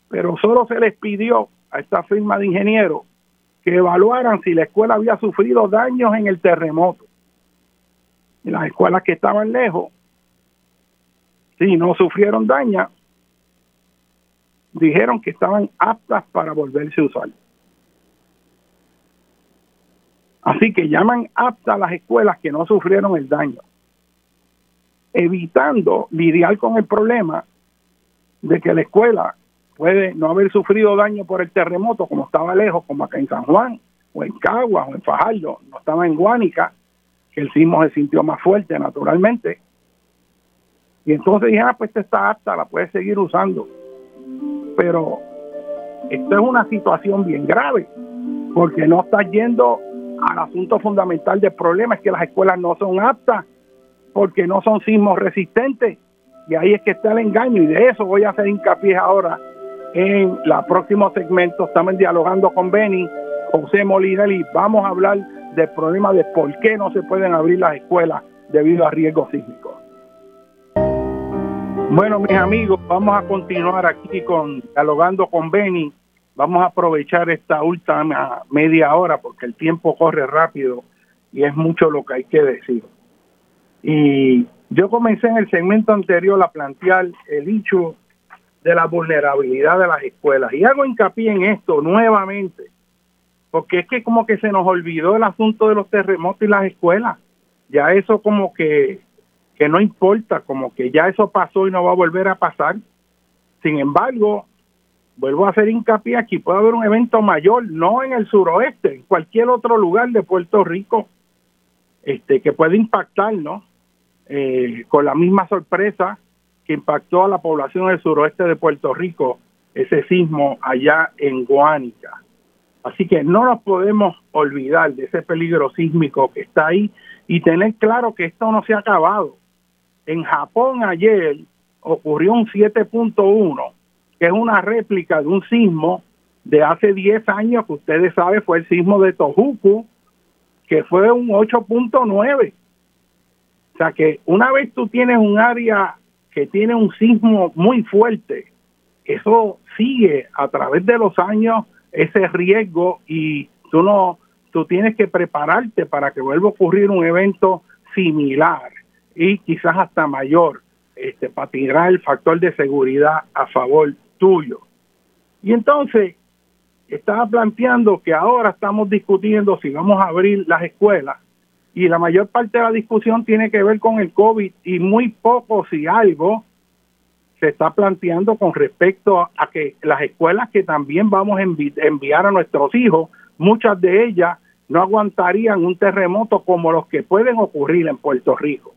pero solo se les pidió a esta firma de ingenieros que evaluaran si la escuela había sufrido daños en el terremoto. Y las escuelas que estaban lejos, si no sufrieron daños, dijeron que estaban aptas para volverse a usar. Así que llaman aptas las escuelas que no sufrieron el daño, evitando lidiar con el problema de que la escuela puede no haber sufrido daño por el terremoto como estaba lejos, como acá en San Juan, o en Caguas, o en Fajardo, no estaba en Guánica, que el sismo se sintió más fuerte naturalmente. Y entonces dije, ah, pues esta está apta, la puede seguir usando. Pero esto es una situación bien grave, porque no está yendo al asunto fundamental del problema es que las escuelas no son aptas porque no son sismos resistentes. Y ahí es que está el engaño y de eso voy a hacer hincapié ahora en la próximo segmento. Estamos dialogando con Benny José Molinelli vamos a hablar del problema de por qué no se pueden abrir las escuelas debido a riesgos sísmicos. Bueno mis amigos vamos a continuar aquí con dialogando con Benny. Vamos a aprovechar esta última media hora porque el tiempo corre rápido y es mucho lo que hay que decir. Y yo comencé en el segmento anterior a plantear el hecho de la vulnerabilidad de las escuelas y hago hincapié en esto nuevamente porque es que como que se nos olvidó el asunto de los terremotos y las escuelas. Ya eso como que, que no importa, como que ya eso pasó y no va a volver a pasar. Sin embargo, vuelvo a hacer hincapié aquí, puede haber un evento mayor, no en el suroeste, en cualquier otro lugar de Puerto Rico, este que puede impactar, ¿no? Eh, con la misma sorpresa que impactó a la población del suroeste de Puerto Rico, ese sismo allá en Guánica. Así que no nos podemos olvidar de ese peligro sísmico que está ahí y tener claro que esto no se ha acabado. En Japón ayer ocurrió un 7.1 que es una réplica de un sismo de hace 10 años, que ustedes saben fue el sismo de Tohoku, que fue un 8.9. O sea que una vez tú tienes un área que tiene un sismo muy fuerte, eso sigue a través de los años ese riesgo y tú no tú tienes que prepararte para que vuelva a ocurrir un evento similar y quizás hasta mayor este para tirar el factor de seguridad a favor tuyo. Y entonces estaba planteando que ahora estamos discutiendo si vamos a abrir las escuelas y la mayor parte de la discusión tiene que ver con el COVID y muy poco si algo se está planteando con respecto a que las escuelas que también vamos a enviar a nuestros hijos, muchas de ellas no aguantarían un terremoto como los que pueden ocurrir en Puerto Rico.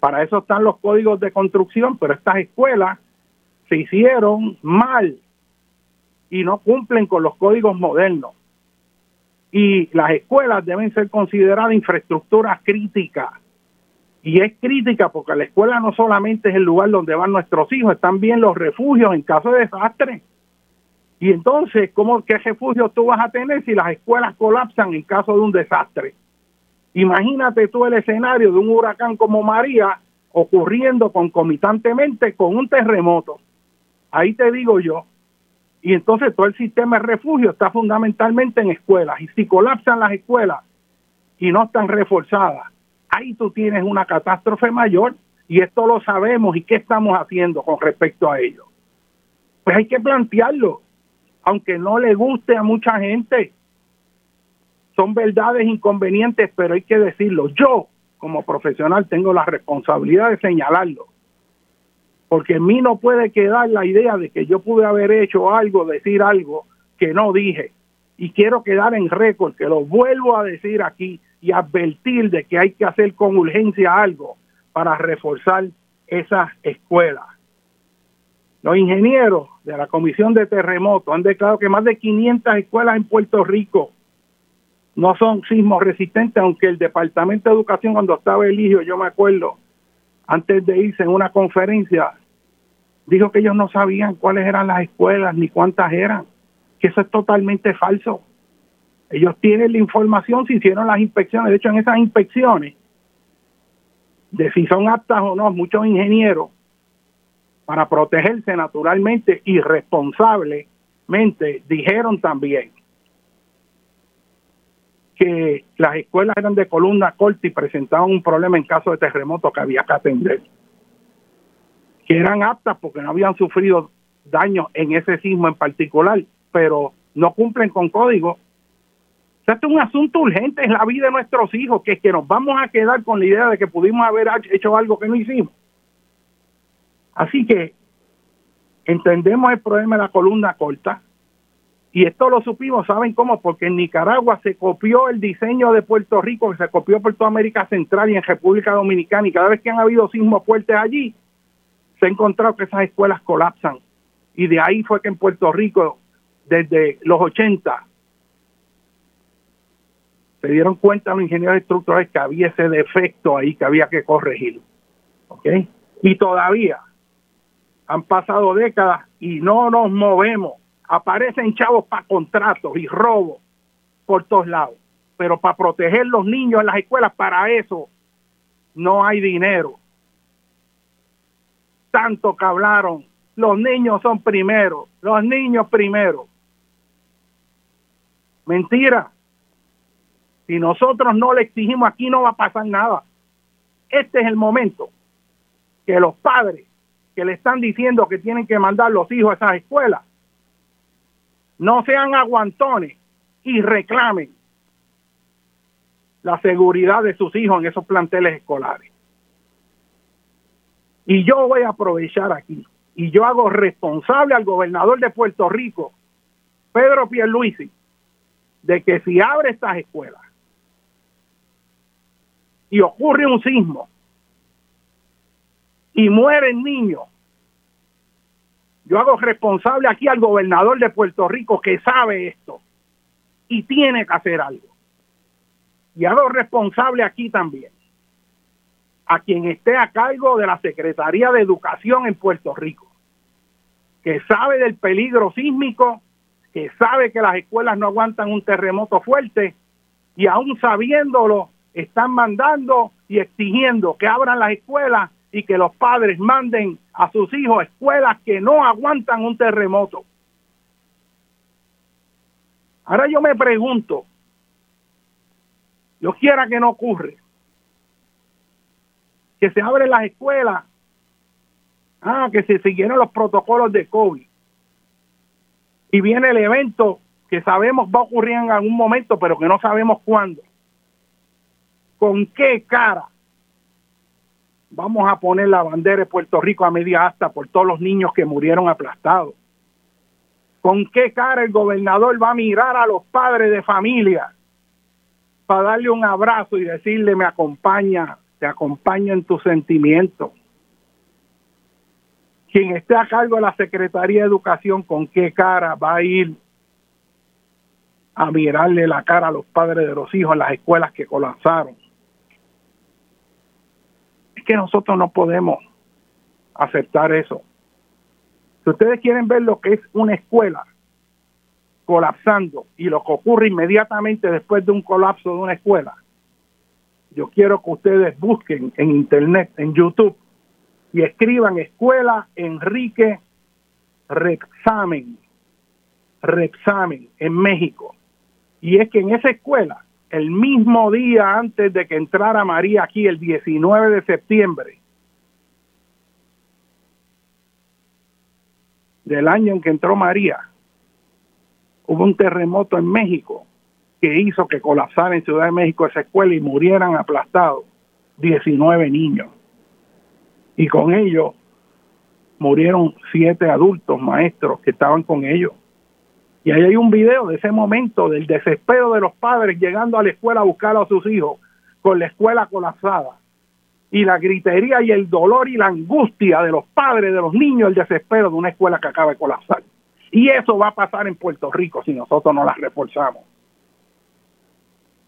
Para eso están los códigos de construcción, pero estas escuelas se hicieron mal y no cumplen con los códigos modernos. Y las escuelas deben ser consideradas infraestructura crítica. Y es crítica porque la escuela no solamente es el lugar donde van nuestros hijos, están bien los refugios en caso de desastre. Y entonces, ¿cómo, ¿qué refugio tú vas a tener si las escuelas colapsan en caso de un desastre? Imagínate tú el escenario de un huracán como María ocurriendo concomitantemente con un terremoto. Ahí te digo yo. Y entonces todo el sistema de refugio está fundamentalmente en escuelas. Y si colapsan las escuelas y no están reforzadas, ahí tú tienes una catástrofe mayor. Y esto lo sabemos. ¿Y qué estamos haciendo con respecto a ello? Pues hay que plantearlo aunque no le guste a mucha gente. Son verdades inconvenientes, pero hay que decirlo. Yo, como profesional, tengo la responsabilidad de señalarlo. Porque en mí no puede quedar la idea de que yo pude haber hecho algo, decir algo que no dije. Y quiero quedar en récord, que lo vuelvo a decir aquí y advertir de que hay que hacer con urgencia algo para reforzar esas escuelas. Los ingenieros de la Comisión de Terremotos han declarado que más de 500 escuelas en Puerto Rico no son sismos resistentes, aunque el Departamento de Educación cuando estaba Eligio, yo me acuerdo, antes de irse en una conferencia, dijo que ellos no sabían cuáles eran las escuelas ni cuántas eran, que eso es totalmente falso. Ellos tienen la información, si hicieron las inspecciones, de hecho en esas inspecciones, de si son aptas o no, muchos ingenieros para protegerse naturalmente y responsablemente, dijeron también que las escuelas eran de columna corta y presentaban un problema en caso de terremoto que había que atender. Que eran aptas porque no habían sufrido daños en ese sismo en particular, pero no cumplen con código. esto es un asunto urgente, es la vida de nuestros hijos, que es que nos vamos a quedar con la idea de que pudimos haber hecho algo que no hicimos. Así que entendemos el problema de la columna corta y esto lo supimos, ¿saben cómo? Porque en Nicaragua se copió el diseño de Puerto Rico, se copió por toda América Central y en República Dominicana y cada vez que han habido sismos fuertes allí, se ha encontrado que esas escuelas colapsan. Y de ahí fue que en Puerto Rico, desde los 80, se dieron cuenta los ingenieros estructurales que había ese defecto ahí que había que corregir. ¿Ok? Y todavía han pasado décadas y no nos movemos. Aparecen chavos para contratos y robos por todos lados. Pero para proteger los niños en las escuelas, para eso no hay dinero. Tanto que hablaron, los niños son primero, los niños primero. Mentira. Si nosotros no le exigimos aquí no va a pasar nada. Este es el momento que los padres que le están diciendo que tienen que mandar los hijos a esas escuelas, no sean aguantones y reclamen la seguridad de sus hijos en esos planteles escolares. Y yo voy a aprovechar aquí y yo hago responsable al gobernador de Puerto Rico, Pedro Pierluisi, de que si abre estas escuelas y ocurre un sismo y mueren niños. Yo hago responsable aquí al gobernador de Puerto Rico que sabe esto y tiene que hacer algo. Y hago responsable aquí también a quien esté a cargo de la Secretaría de Educación en Puerto Rico, que sabe del peligro sísmico, que sabe que las escuelas no aguantan un terremoto fuerte y aún sabiéndolo, están mandando y exigiendo que abran las escuelas y que los padres manden a sus hijos a escuelas que no aguantan un terremoto. Ahora yo me pregunto, yo quiera que no ocurre, que se abren las escuelas, ah, que se siguieron los protocolos de COVID, y viene el evento que sabemos va a ocurrir en algún momento, pero que no sabemos cuándo. ¿Con qué cara vamos a poner la bandera de Puerto Rico a media asta por todos los niños que murieron aplastados. ¿Con qué cara el gobernador va a mirar a los padres de familia para darle un abrazo y decirle me acompaña, te acompaño en tu sentimiento. Quien esté a cargo de la Secretaría de Educación, ¿con qué cara va a ir a mirarle la cara a los padres de los hijos en las escuelas que colapsaron? Que nosotros no podemos aceptar eso. Si ustedes quieren ver lo que es una escuela colapsando y lo que ocurre inmediatamente después de un colapso de una escuela, yo quiero que ustedes busquen en internet, en YouTube, y escriban Escuela Enrique Repsamen, Repsamen en México. Y es que en esa escuela, el mismo día antes de que entrara María aquí, el 19 de septiembre, del año en que entró María, hubo un terremoto en México que hizo que colapsara en Ciudad de México esa escuela y murieran aplastados 19 niños. Y con ellos murieron siete adultos maestros que estaban con ellos. Y ahí hay un video de ese momento del desespero de los padres llegando a la escuela a buscar a sus hijos con la escuela colapsada y la gritería y el dolor y la angustia de los padres, de los niños, el desespero de una escuela que acaba de colapsar. Y eso va a pasar en Puerto Rico si nosotros no la reforzamos.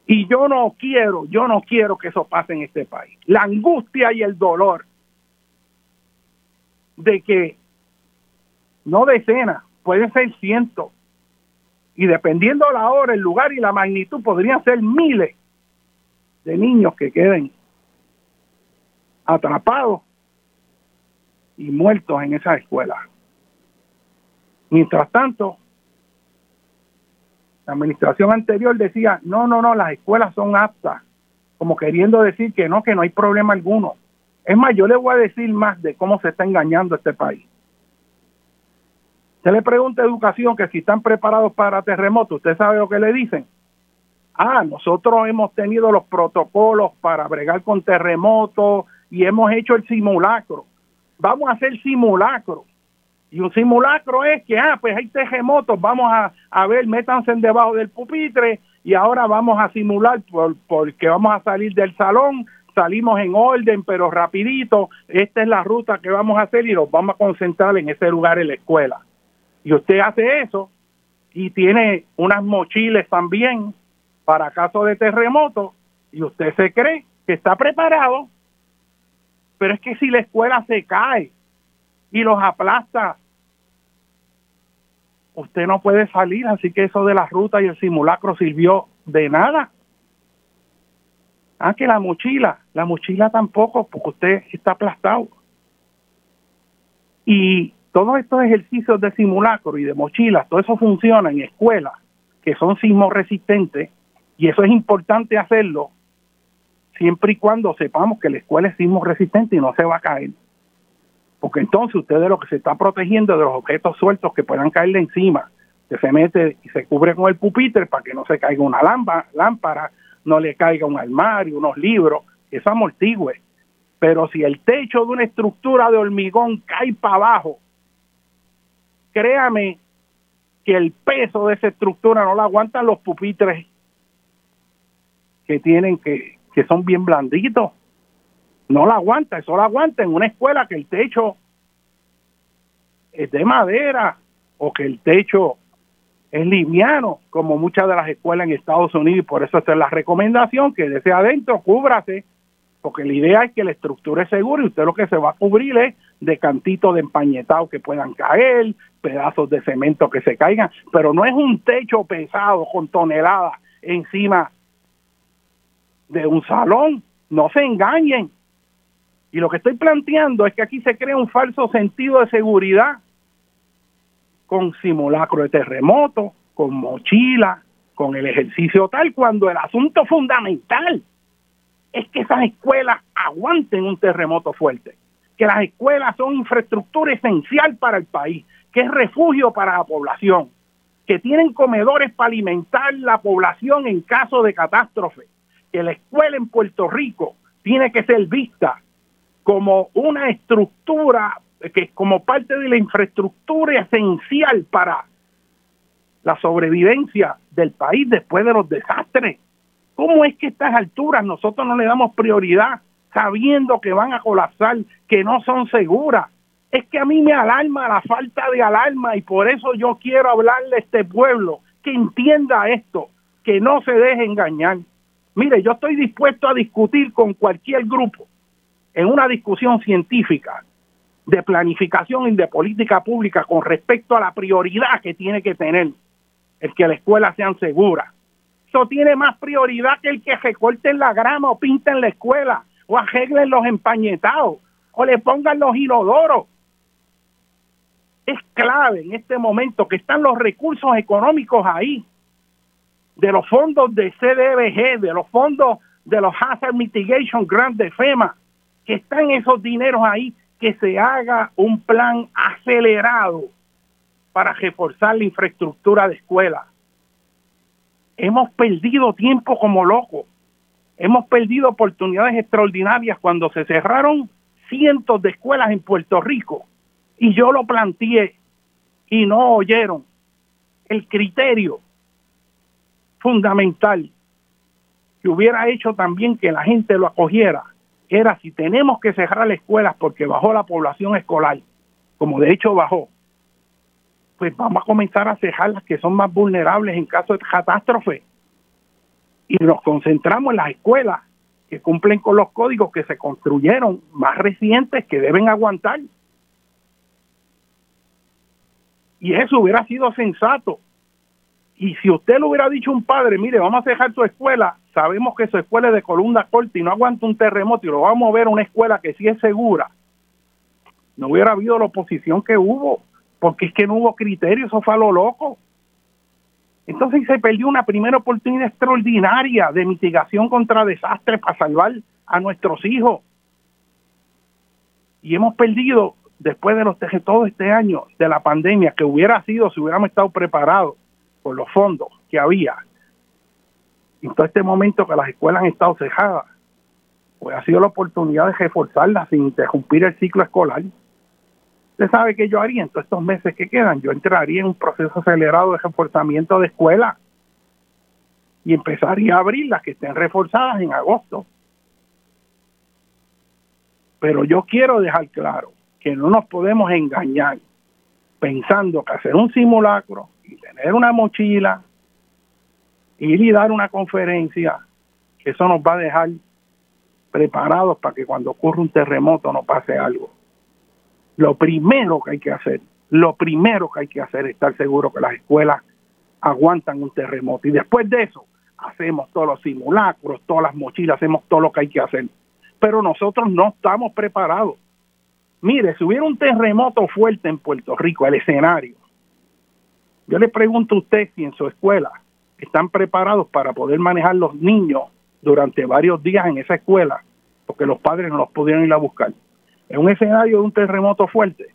Y yo no quiero, yo no quiero que eso pase en este país. La angustia y el dolor de que no decenas, pueden ser cientos. Y dependiendo la hora, el lugar y la magnitud, podrían ser miles de niños que queden atrapados y muertos en esa escuela. Mientras tanto, la administración anterior decía, no, no, no, las escuelas son aptas, como queriendo decir que no, que no hay problema alguno. Es más, yo le voy a decir más de cómo se está engañando este país. Se le pregunta a educación que si están preparados para terremotos, ¿usted sabe lo que le dicen? Ah, nosotros hemos tenido los protocolos para bregar con terremotos, y hemos hecho el simulacro. Vamos a hacer simulacro. Y un simulacro es que, ah, pues hay terremotos, vamos a, a ver, métanse debajo del pupitre y ahora vamos a simular por, porque vamos a salir del salón, salimos en orden, pero rapidito, esta es la ruta que vamos a hacer y nos vamos a concentrar en ese lugar en la escuela. Y usted hace eso y tiene unas mochilas también para caso de terremoto y usted se cree que está preparado pero es que si la escuela se cae y los aplasta, usted no puede salir, así que eso de la ruta y el simulacro sirvió de nada. Ah, que la mochila, la mochila tampoco, porque usted está aplastado. Y todos estos ejercicios de simulacro y de mochilas, todo eso funciona en escuelas que son sismo resistentes, y eso es importante hacerlo siempre y cuando sepamos que la escuela es sismo resistente y no se va a caer. Porque entonces usted de lo que se está protegiendo de los objetos sueltos que puedan caerle encima, se mete y se cubre con el pupitre para que no se caiga una lámpara, no le caiga un armario, unos libros, eso amortigue. Pero si el techo de una estructura de hormigón cae para abajo, créame que el peso de esa estructura no la aguantan los pupitres que tienen que, que son bien blanditos. No la aguanta, eso la aguanta en una escuela que el techo es de madera o que el techo es liviano, como muchas de las escuelas en Estados Unidos, y por eso esta es la recomendación, que desde adentro cúbrase, porque la idea es que la estructura es segura y usted lo que se va a cubrir es de cantitos de empañetado que puedan caer, pedazos de cemento que se caigan, pero no es un techo pesado con toneladas encima de un salón. No se engañen. Y lo que estoy planteando es que aquí se crea un falso sentido de seguridad con simulacro de terremoto, con mochila, con el ejercicio tal, cuando el asunto fundamental es que esas escuelas aguanten un terremoto fuerte, que las escuelas son infraestructura esencial para el país, que es refugio para la población, que tienen comedores para alimentar la población en caso de catástrofe, que la escuela en Puerto Rico tiene que ser vista como una estructura, que como parte de la infraestructura esencial para la sobrevivencia del país después de los desastres. ¿Cómo es que a estas alturas nosotros no le damos prioridad sabiendo que van a colapsar, que no son seguras? Es que a mí me alarma la falta de alarma y por eso yo quiero hablarle a este pueblo que entienda esto, que no se deje engañar. Mire, yo estoy dispuesto a discutir con cualquier grupo en una discusión científica de planificación y de política pública con respecto a la prioridad que tiene que tener el que las escuelas sean seguras. Eso tiene más prioridad que el que recorten la grama o pinten la escuela o arreglen los empañetados o le pongan los inodoros. Es clave en este momento que están los recursos económicos ahí, de los fondos de CDBG, de los fondos de los Hazard Mitigation Grant de FEMA, que están esos dineros ahí, que se haga un plan acelerado para reforzar la infraestructura de escuelas. Hemos perdido tiempo como locos. Hemos perdido oportunidades extraordinarias cuando se cerraron cientos de escuelas en Puerto Rico. Y yo lo planteé y no oyeron. El criterio fundamental que hubiera hecho también que la gente lo acogiera era si tenemos que cerrar las escuelas porque bajó la población escolar, como de hecho bajó, pues vamos a comenzar a cejar las que son más vulnerables en caso de catástrofe. Y nos concentramos en las escuelas que cumplen con los códigos que se construyeron más recientes que deben aguantar. Y eso hubiera sido sensato. Y si usted le hubiera dicho a un padre, mire, vamos a dejar su escuela, sabemos que su escuela es de columna corta y no aguanta un terremoto y lo vamos a mover a una escuela que sí es segura, no hubiera habido la oposición que hubo porque es que no hubo criterio, eso fue a lo loco. Entonces se perdió una primera oportunidad extraordinaria de mitigación contra desastres para salvar a nuestros hijos. Y hemos perdido, después de los todo este año de la pandemia, que hubiera sido si hubiéramos estado preparados por los fondos que había, en todo este momento que las escuelas han estado cejadas, pues ha sido la oportunidad de reforzarlas sin interrumpir el ciclo escolar. Usted sabe que yo haría en todos estos meses que quedan, yo entraría en un proceso acelerado de reforzamiento de escuelas y empezaría a abrir las que estén reforzadas en agosto. Pero yo quiero dejar claro que no nos podemos engañar pensando que hacer un simulacro y tener una mochila, ir y dar una conferencia, que eso nos va a dejar preparados para que cuando ocurra un terremoto no pase algo. Lo primero que hay que hacer, lo primero que hay que hacer es estar seguro que las escuelas aguantan un terremoto. Y después de eso, hacemos todos los simulacros, todas las mochilas, hacemos todo lo que hay que hacer. Pero nosotros no estamos preparados. Mire, si hubiera un terremoto fuerte en Puerto Rico, el escenario, yo le pregunto a usted si en su escuela están preparados para poder manejar los niños durante varios días en esa escuela, porque los padres no los pudieron ir a buscar. En un escenario de un terremoto fuerte,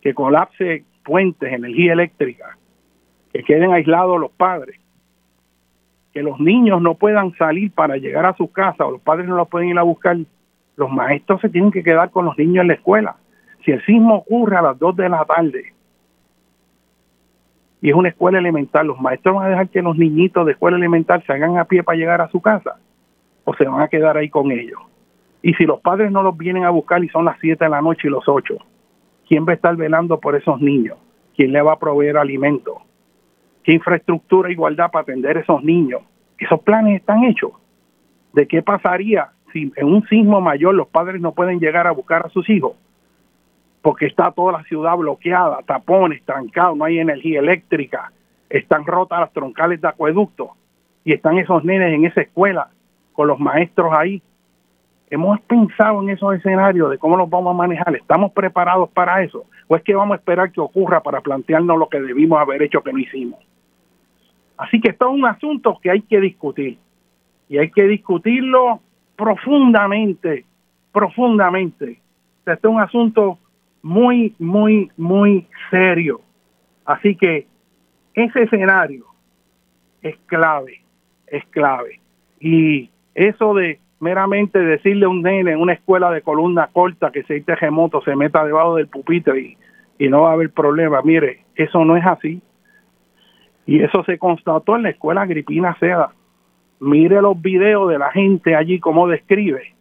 que colapse puentes, energía eléctrica, que queden aislados los padres, que los niños no puedan salir para llegar a su casa o los padres no los pueden ir a buscar, los maestros se tienen que quedar con los niños en la escuela. Si el sismo ocurre a las 2 de la tarde y es una escuela elemental, los maestros van a dejar que los niñitos de escuela elemental se hagan a pie para llegar a su casa o se van a quedar ahí con ellos. Y si los padres no los vienen a buscar y son las 7 de la noche y los 8, ¿quién va a estar velando por esos niños? ¿Quién le va a proveer alimento? ¿Qué infraestructura e igualdad para atender a esos niños? Esos planes están hechos. ¿De qué pasaría en un sismo mayor los padres no pueden llegar a buscar a sus hijos? Porque está toda la ciudad bloqueada, tapones, trancados, no hay energía eléctrica, están rotas las troncales de acueducto y están esos nenes en esa escuela con los maestros ahí ¿Hemos pensado en esos escenarios de cómo los vamos a manejar? ¿Estamos preparados para eso? ¿O es que vamos a esperar que ocurra para plantearnos lo que debimos haber hecho que no hicimos? Así que esto es un asunto que hay que discutir. Y hay que discutirlo profundamente, profundamente. Este es un asunto muy, muy, muy serio. Así que ese escenario es clave, es clave. Y eso de meramente decirle a un nene en una escuela de columna corta que si hay terremoto se meta debajo del pupitre y, y no va a haber problema. Mire, eso no es así. Y eso se constató en la escuela Agripina Seda. Mire los videos de la gente allí como describe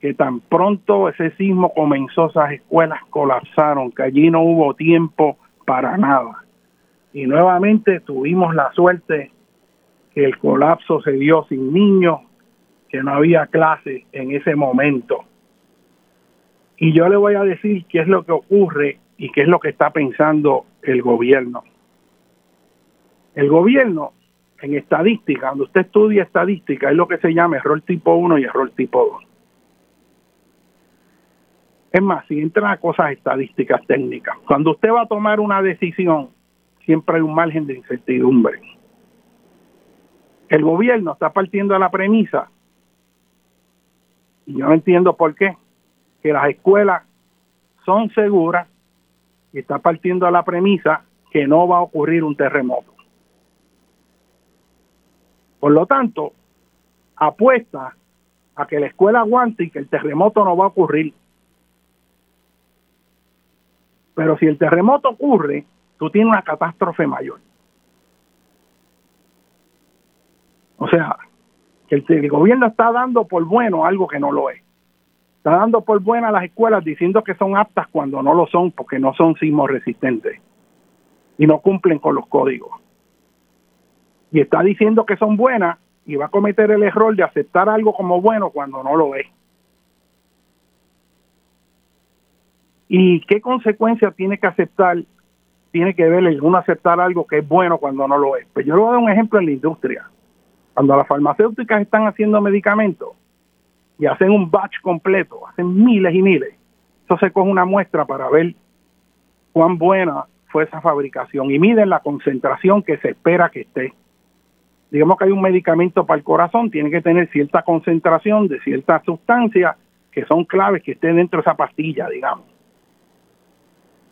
que tan pronto ese sismo comenzó, esas escuelas colapsaron, que allí no hubo tiempo para nada. Y nuevamente tuvimos la suerte que el colapso se dio sin niños, que no había clase en ese momento. Y yo le voy a decir qué es lo que ocurre y qué es lo que está pensando el gobierno. El gobierno, en estadística, cuando usted estudia estadística, es lo que se llama error tipo 1 y error tipo 2. Es más, si entran a cosas estadísticas técnicas, cuando usted va a tomar una decisión, siempre hay un margen de incertidumbre. El gobierno está partiendo de la premisa, y yo no entiendo por qué, que las escuelas son seguras y está partiendo de la premisa que no va a ocurrir un terremoto. Por lo tanto, apuesta a que la escuela aguante y que el terremoto no va a ocurrir. Pero si el terremoto ocurre, tú tienes una catástrofe mayor. O sea, que el, gobierno está dando por bueno algo que no lo es. Está dando por buena a las escuelas diciendo que son aptas cuando no lo son porque no son sismos resistentes y no cumplen con los códigos. Y está diciendo que son buenas y va a cometer el error de aceptar algo como bueno cuando no lo es. ¿Y qué consecuencias tiene que aceptar? Tiene que ver el uno aceptar algo que es bueno cuando no lo es. Pues yo le voy a dar un ejemplo en la industria. Cuando las farmacéuticas están haciendo medicamentos y hacen un batch completo, hacen miles y miles, eso se coge una muestra para ver cuán buena fue esa fabricación y miden la concentración que se espera que esté. Digamos que hay un medicamento para el corazón, tiene que tener cierta concentración de ciertas sustancias que son claves que estén dentro de esa pastilla, digamos.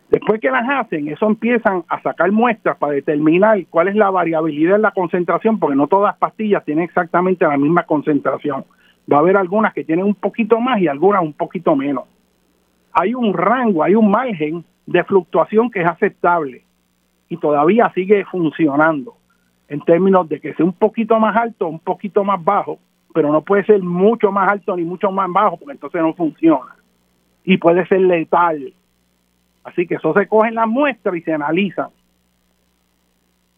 Después que las hacen, eso empiezan a sacar muestras para determinar cuál es la variabilidad en la concentración, porque no todas las pastillas tienen exactamente la misma concentración. Va a haber algunas que tienen un poquito más y algunas un poquito menos. Hay un rango, hay un margen de fluctuación que es aceptable y todavía sigue funcionando en términos de que sea un poquito más alto, un poquito más bajo, pero no puede ser mucho más alto ni mucho más bajo, porque entonces no funciona. Y puede ser letal Así que eso se cogen las muestras y se analizan.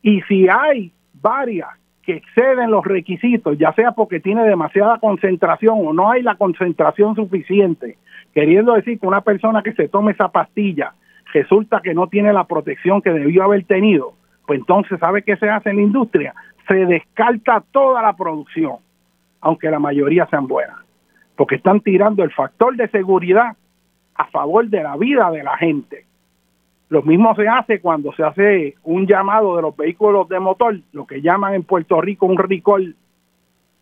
Y si hay varias que exceden los requisitos, ya sea porque tiene demasiada concentración o no hay la concentración suficiente, queriendo decir que una persona que se tome esa pastilla resulta que no tiene la protección que debió haber tenido, pues entonces, ¿sabe qué se hace en la industria? Se descarta toda la producción, aunque la mayoría sean buenas, porque están tirando el factor de seguridad a favor de la vida de la gente. Lo mismo se hace cuando se hace un llamado de los vehículos de motor, lo que llaman en Puerto Rico un recall,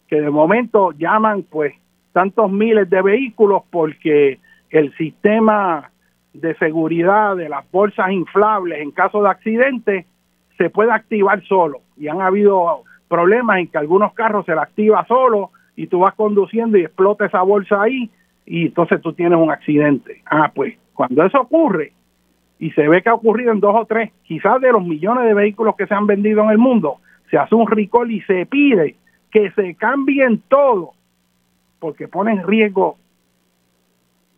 que de momento llaman pues tantos miles de vehículos porque el sistema de seguridad de las bolsas inflables en caso de accidente se puede activar solo y han habido problemas en que algunos carros se la activa solo y tú vas conduciendo y explota esa bolsa ahí y entonces tú tienes un accidente. Ah, pues cuando eso ocurre y se ve que ha ocurrido en dos o tres, quizás de los millones de vehículos que se han vendido en el mundo, se hace un recall y se pide que se cambien todo porque pone en riesgo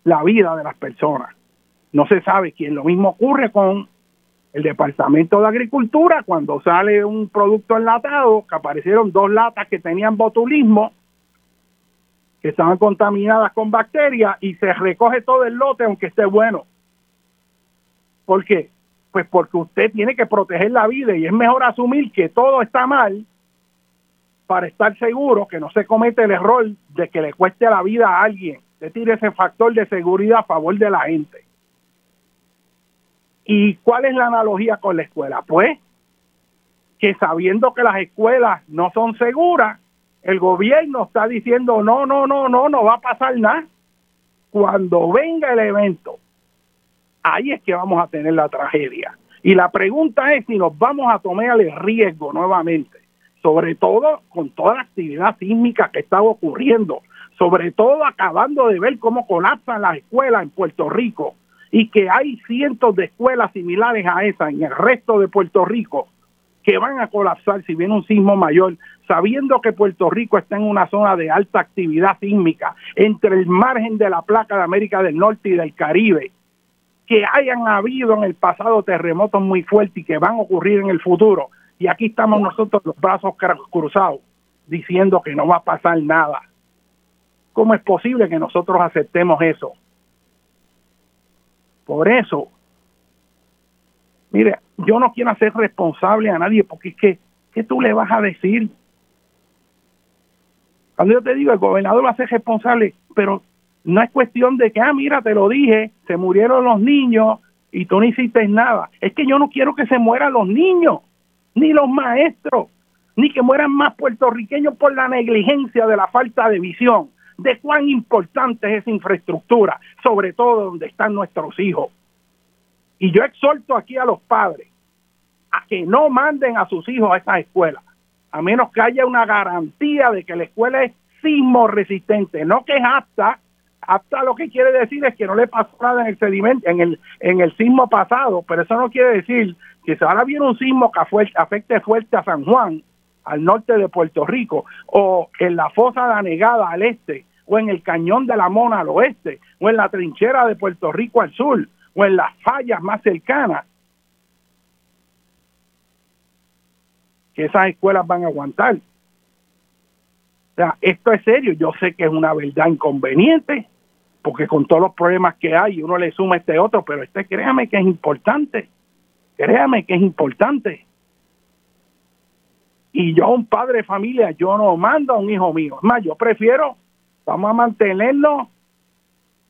la vida de las personas. No se sabe quién. Lo mismo ocurre con el Departamento de Agricultura cuando sale un producto enlatado, que aparecieron dos latas que tenían botulismo que estaban contaminadas con bacterias y se recoge todo el lote aunque esté bueno. ¿Por qué? Pues porque usted tiene que proteger la vida y es mejor asumir que todo está mal para estar seguro que no se comete el error de que le cueste la vida a alguien. Usted tire ese factor de seguridad a favor de la gente. ¿Y cuál es la analogía con la escuela? Pues que sabiendo que las escuelas no son seguras, el gobierno está diciendo, no, no, no, no, no va a pasar nada. Cuando venga el evento, ahí es que vamos a tener la tragedia. Y la pregunta es si nos vamos a tomar el riesgo nuevamente, sobre todo con toda la actividad sísmica que está ocurriendo, sobre todo acabando de ver cómo colapsan las escuelas en Puerto Rico y que hay cientos de escuelas similares a esa en el resto de Puerto Rico que van a colapsar si viene un sismo mayor, sabiendo que Puerto Rico está en una zona de alta actividad sísmica entre el margen de la placa de América del Norte y del Caribe, que hayan habido en el pasado terremotos muy fuertes y que van a ocurrir en el futuro. Y aquí estamos nosotros los brazos cruzados diciendo que no va a pasar nada. ¿Cómo es posible que nosotros aceptemos eso? Por eso, mire, yo no quiero hacer responsable a nadie porque es que, ¿qué tú le vas a decir? Cuando yo te digo, el gobernador va a ser responsable, pero no es cuestión de que, ah, mira, te lo dije, se murieron los niños y tú no hiciste nada. Es que yo no quiero que se mueran los niños, ni los maestros, ni que mueran más puertorriqueños por la negligencia de la falta de visión de cuán importante es esa infraestructura, sobre todo donde están nuestros hijos. Y yo exhorto aquí a los padres a que no manden a sus hijos a esas escuelas, a menos que haya una garantía de que la escuela es sismo resistente, no que es apta, apta lo que quiere decir es que no le pasó nada en el sedimento, en el, en el sismo pasado, pero eso no quiere decir que si ahora viene un sismo que afecte fuerte a San Juan, al norte de Puerto Rico, o en la fosa de Anegada al este, o en el cañón de la Mona al oeste, o en la trinchera de Puerto Rico al sur, o en las fallas más cercanas, que esas escuelas van a aguantar. O sea, esto es serio, yo sé que es una verdad inconveniente, porque con todos los problemas que hay, uno le suma este otro, pero este créame que es importante, créame que es importante. Y yo, un padre de familia, yo no mando a un hijo mío. Es más, yo prefiero, vamos a mantenerlo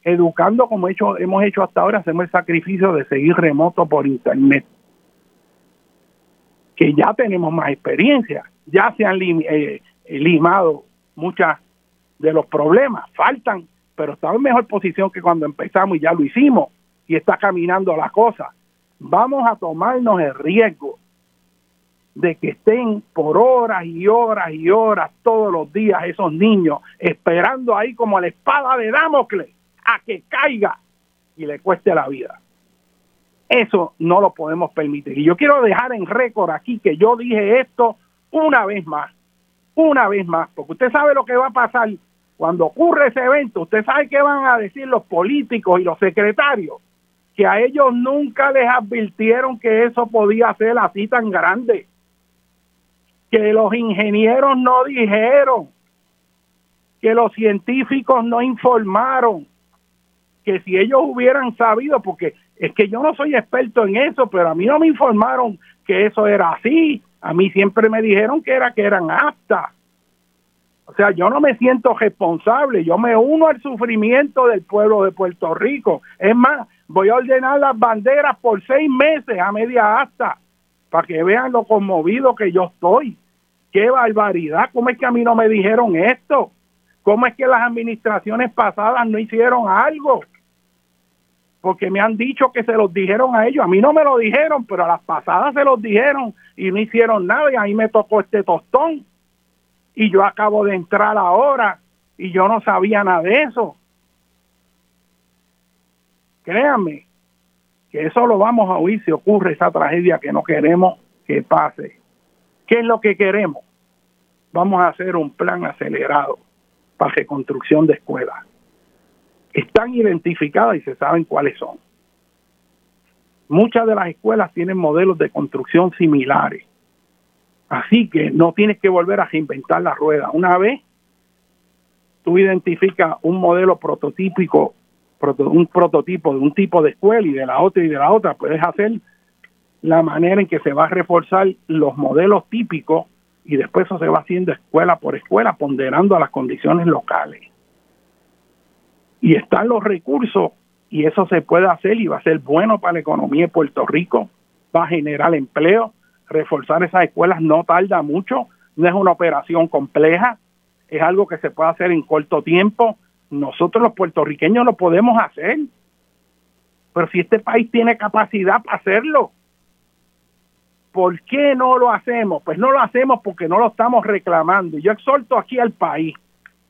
educando como hecho, hemos hecho hasta ahora, hacemos el sacrificio de seguir remoto por internet que ya tenemos más experiencia, ya se han eh, limado muchas de los problemas, faltan, pero estamos en mejor posición que cuando empezamos y ya lo hicimos y está caminando la cosa. Vamos a tomarnos el riesgo de que estén por horas y horas y horas todos los días esos niños esperando ahí como la espada de Damocles a que caiga y le cueste la vida. Eso no lo podemos permitir. Y yo quiero dejar en récord aquí que yo dije esto una vez más, una vez más, porque usted sabe lo que va a pasar cuando ocurre ese evento. Usted sabe qué van a decir los políticos y los secretarios, que a ellos nunca les advirtieron que eso podía ser así tan grande, que los ingenieros no dijeron, que los científicos no informaron, que si ellos hubieran sabido, porque es que yo no soy experto en eso, pero a mí no me informaron que eso era así. A mí siempre me dijeron que era que eran aptas. O sea, yo no me siento responsable, yo me uno al sufrimiento del pueblo de Puerto Rico. Es más, voy a ordenar las banderas por seis meses a media asta para que vean lo conmovido que yo estoy. ¡Qué barbaridad! ¿Cómo es que a mí no me dijeron esto? ¿Cómo es que las administraciones pasadas no hicieron algo? porque me han dicho que se los dijeron a ellos. A mí no me lo dijeron, pero a las pasadas se los dijeron y no hicieron nada y ahí me tocó este tostón. Y yo acabo de entrar ahora y yo no sabía nada de eso. Créanme que eso lo vamos a oír si ocurre esa tragedia que no queremos que pase. ¿Qué es lo que queremos? Vamos a hacer un plan acelerado para reconstrucción de escuelas están identificadas y se saben cuáles son. Muchas de las escuelas tienen modelos de construcción similares. Así que no tienes que volver a reinventar la rueda. Una vez tú identificas un modelo prototípico, un prototipo de un tipo de escuela y de la otra y de la otra, puedes hacer la manera en que se va a reforzar los modelos típicos y después eso se va haciendo escuela por escuela, ponderando a las condiciones locales. Y están los recursos y eso se puede hacer y va a ser bueno para la economía de Puerto Rico, va a generar empleo, reforzar esas escuelas no tarda mucho, no es una operación compleja, es algo que se puede hacer en corto tiempo, nosotros los puertorriqueños lo podemos hacer, pero si este país tiene capacidad para hacerlo, ¿por qué no lo hacemos? Pues no lo hacemos porque no lo estamos reclamando. Yo exhorto aquí al país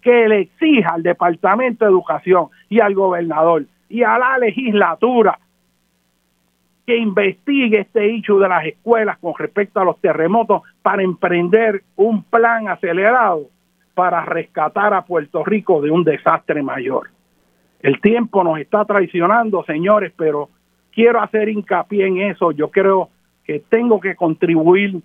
que le exija al Departamento de Educación y al gobernador y a la legislatura que investigue este hecho de las escuelas con respecto a los terremotos para emprender un plan acelerado para rescatar a Puerto Rico de un desastre mayor. El tiempo nos está traicionando, señores, pero quiero hacer hincapié en eso. Yo creo que tengo que contribuir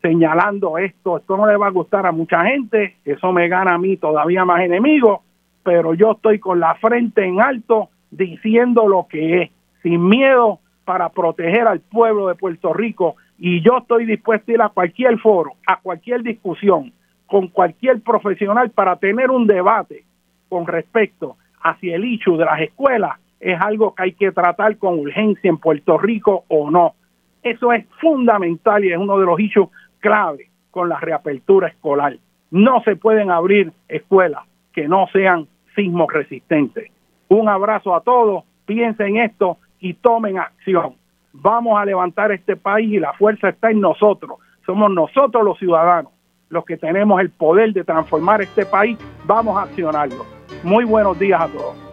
señalando esto. Esto no le va a gustar a mucha gente, eso me gana a mí todavía más enemigos, pero yo estoy con la frente en alto diciendo lo que es, sin miedo para proteger al pueblo de Puerto Rico y yo estoy dispuesto a ir a cualquier foro, a cualquier discusión, con cualquier profesional para tener un debate con respecto hacia el hecho de las escuelas es algo que hay que tratar con urgencia en Puerto Rico o no. Eso es fundamental y es uno de los hechos clave con la reapertura escolar. No se pueden abrir escuelas que no sean sismos resistentes. Un abrazo a todos, piensen esto y tomen acción. Vamos a levantar este país y la fuerza está en nosotros. Somos nosotros los ciudadanos los que tenemos el poder de transformar este país. Vamos a accionarlo. Muy buenos días a todos.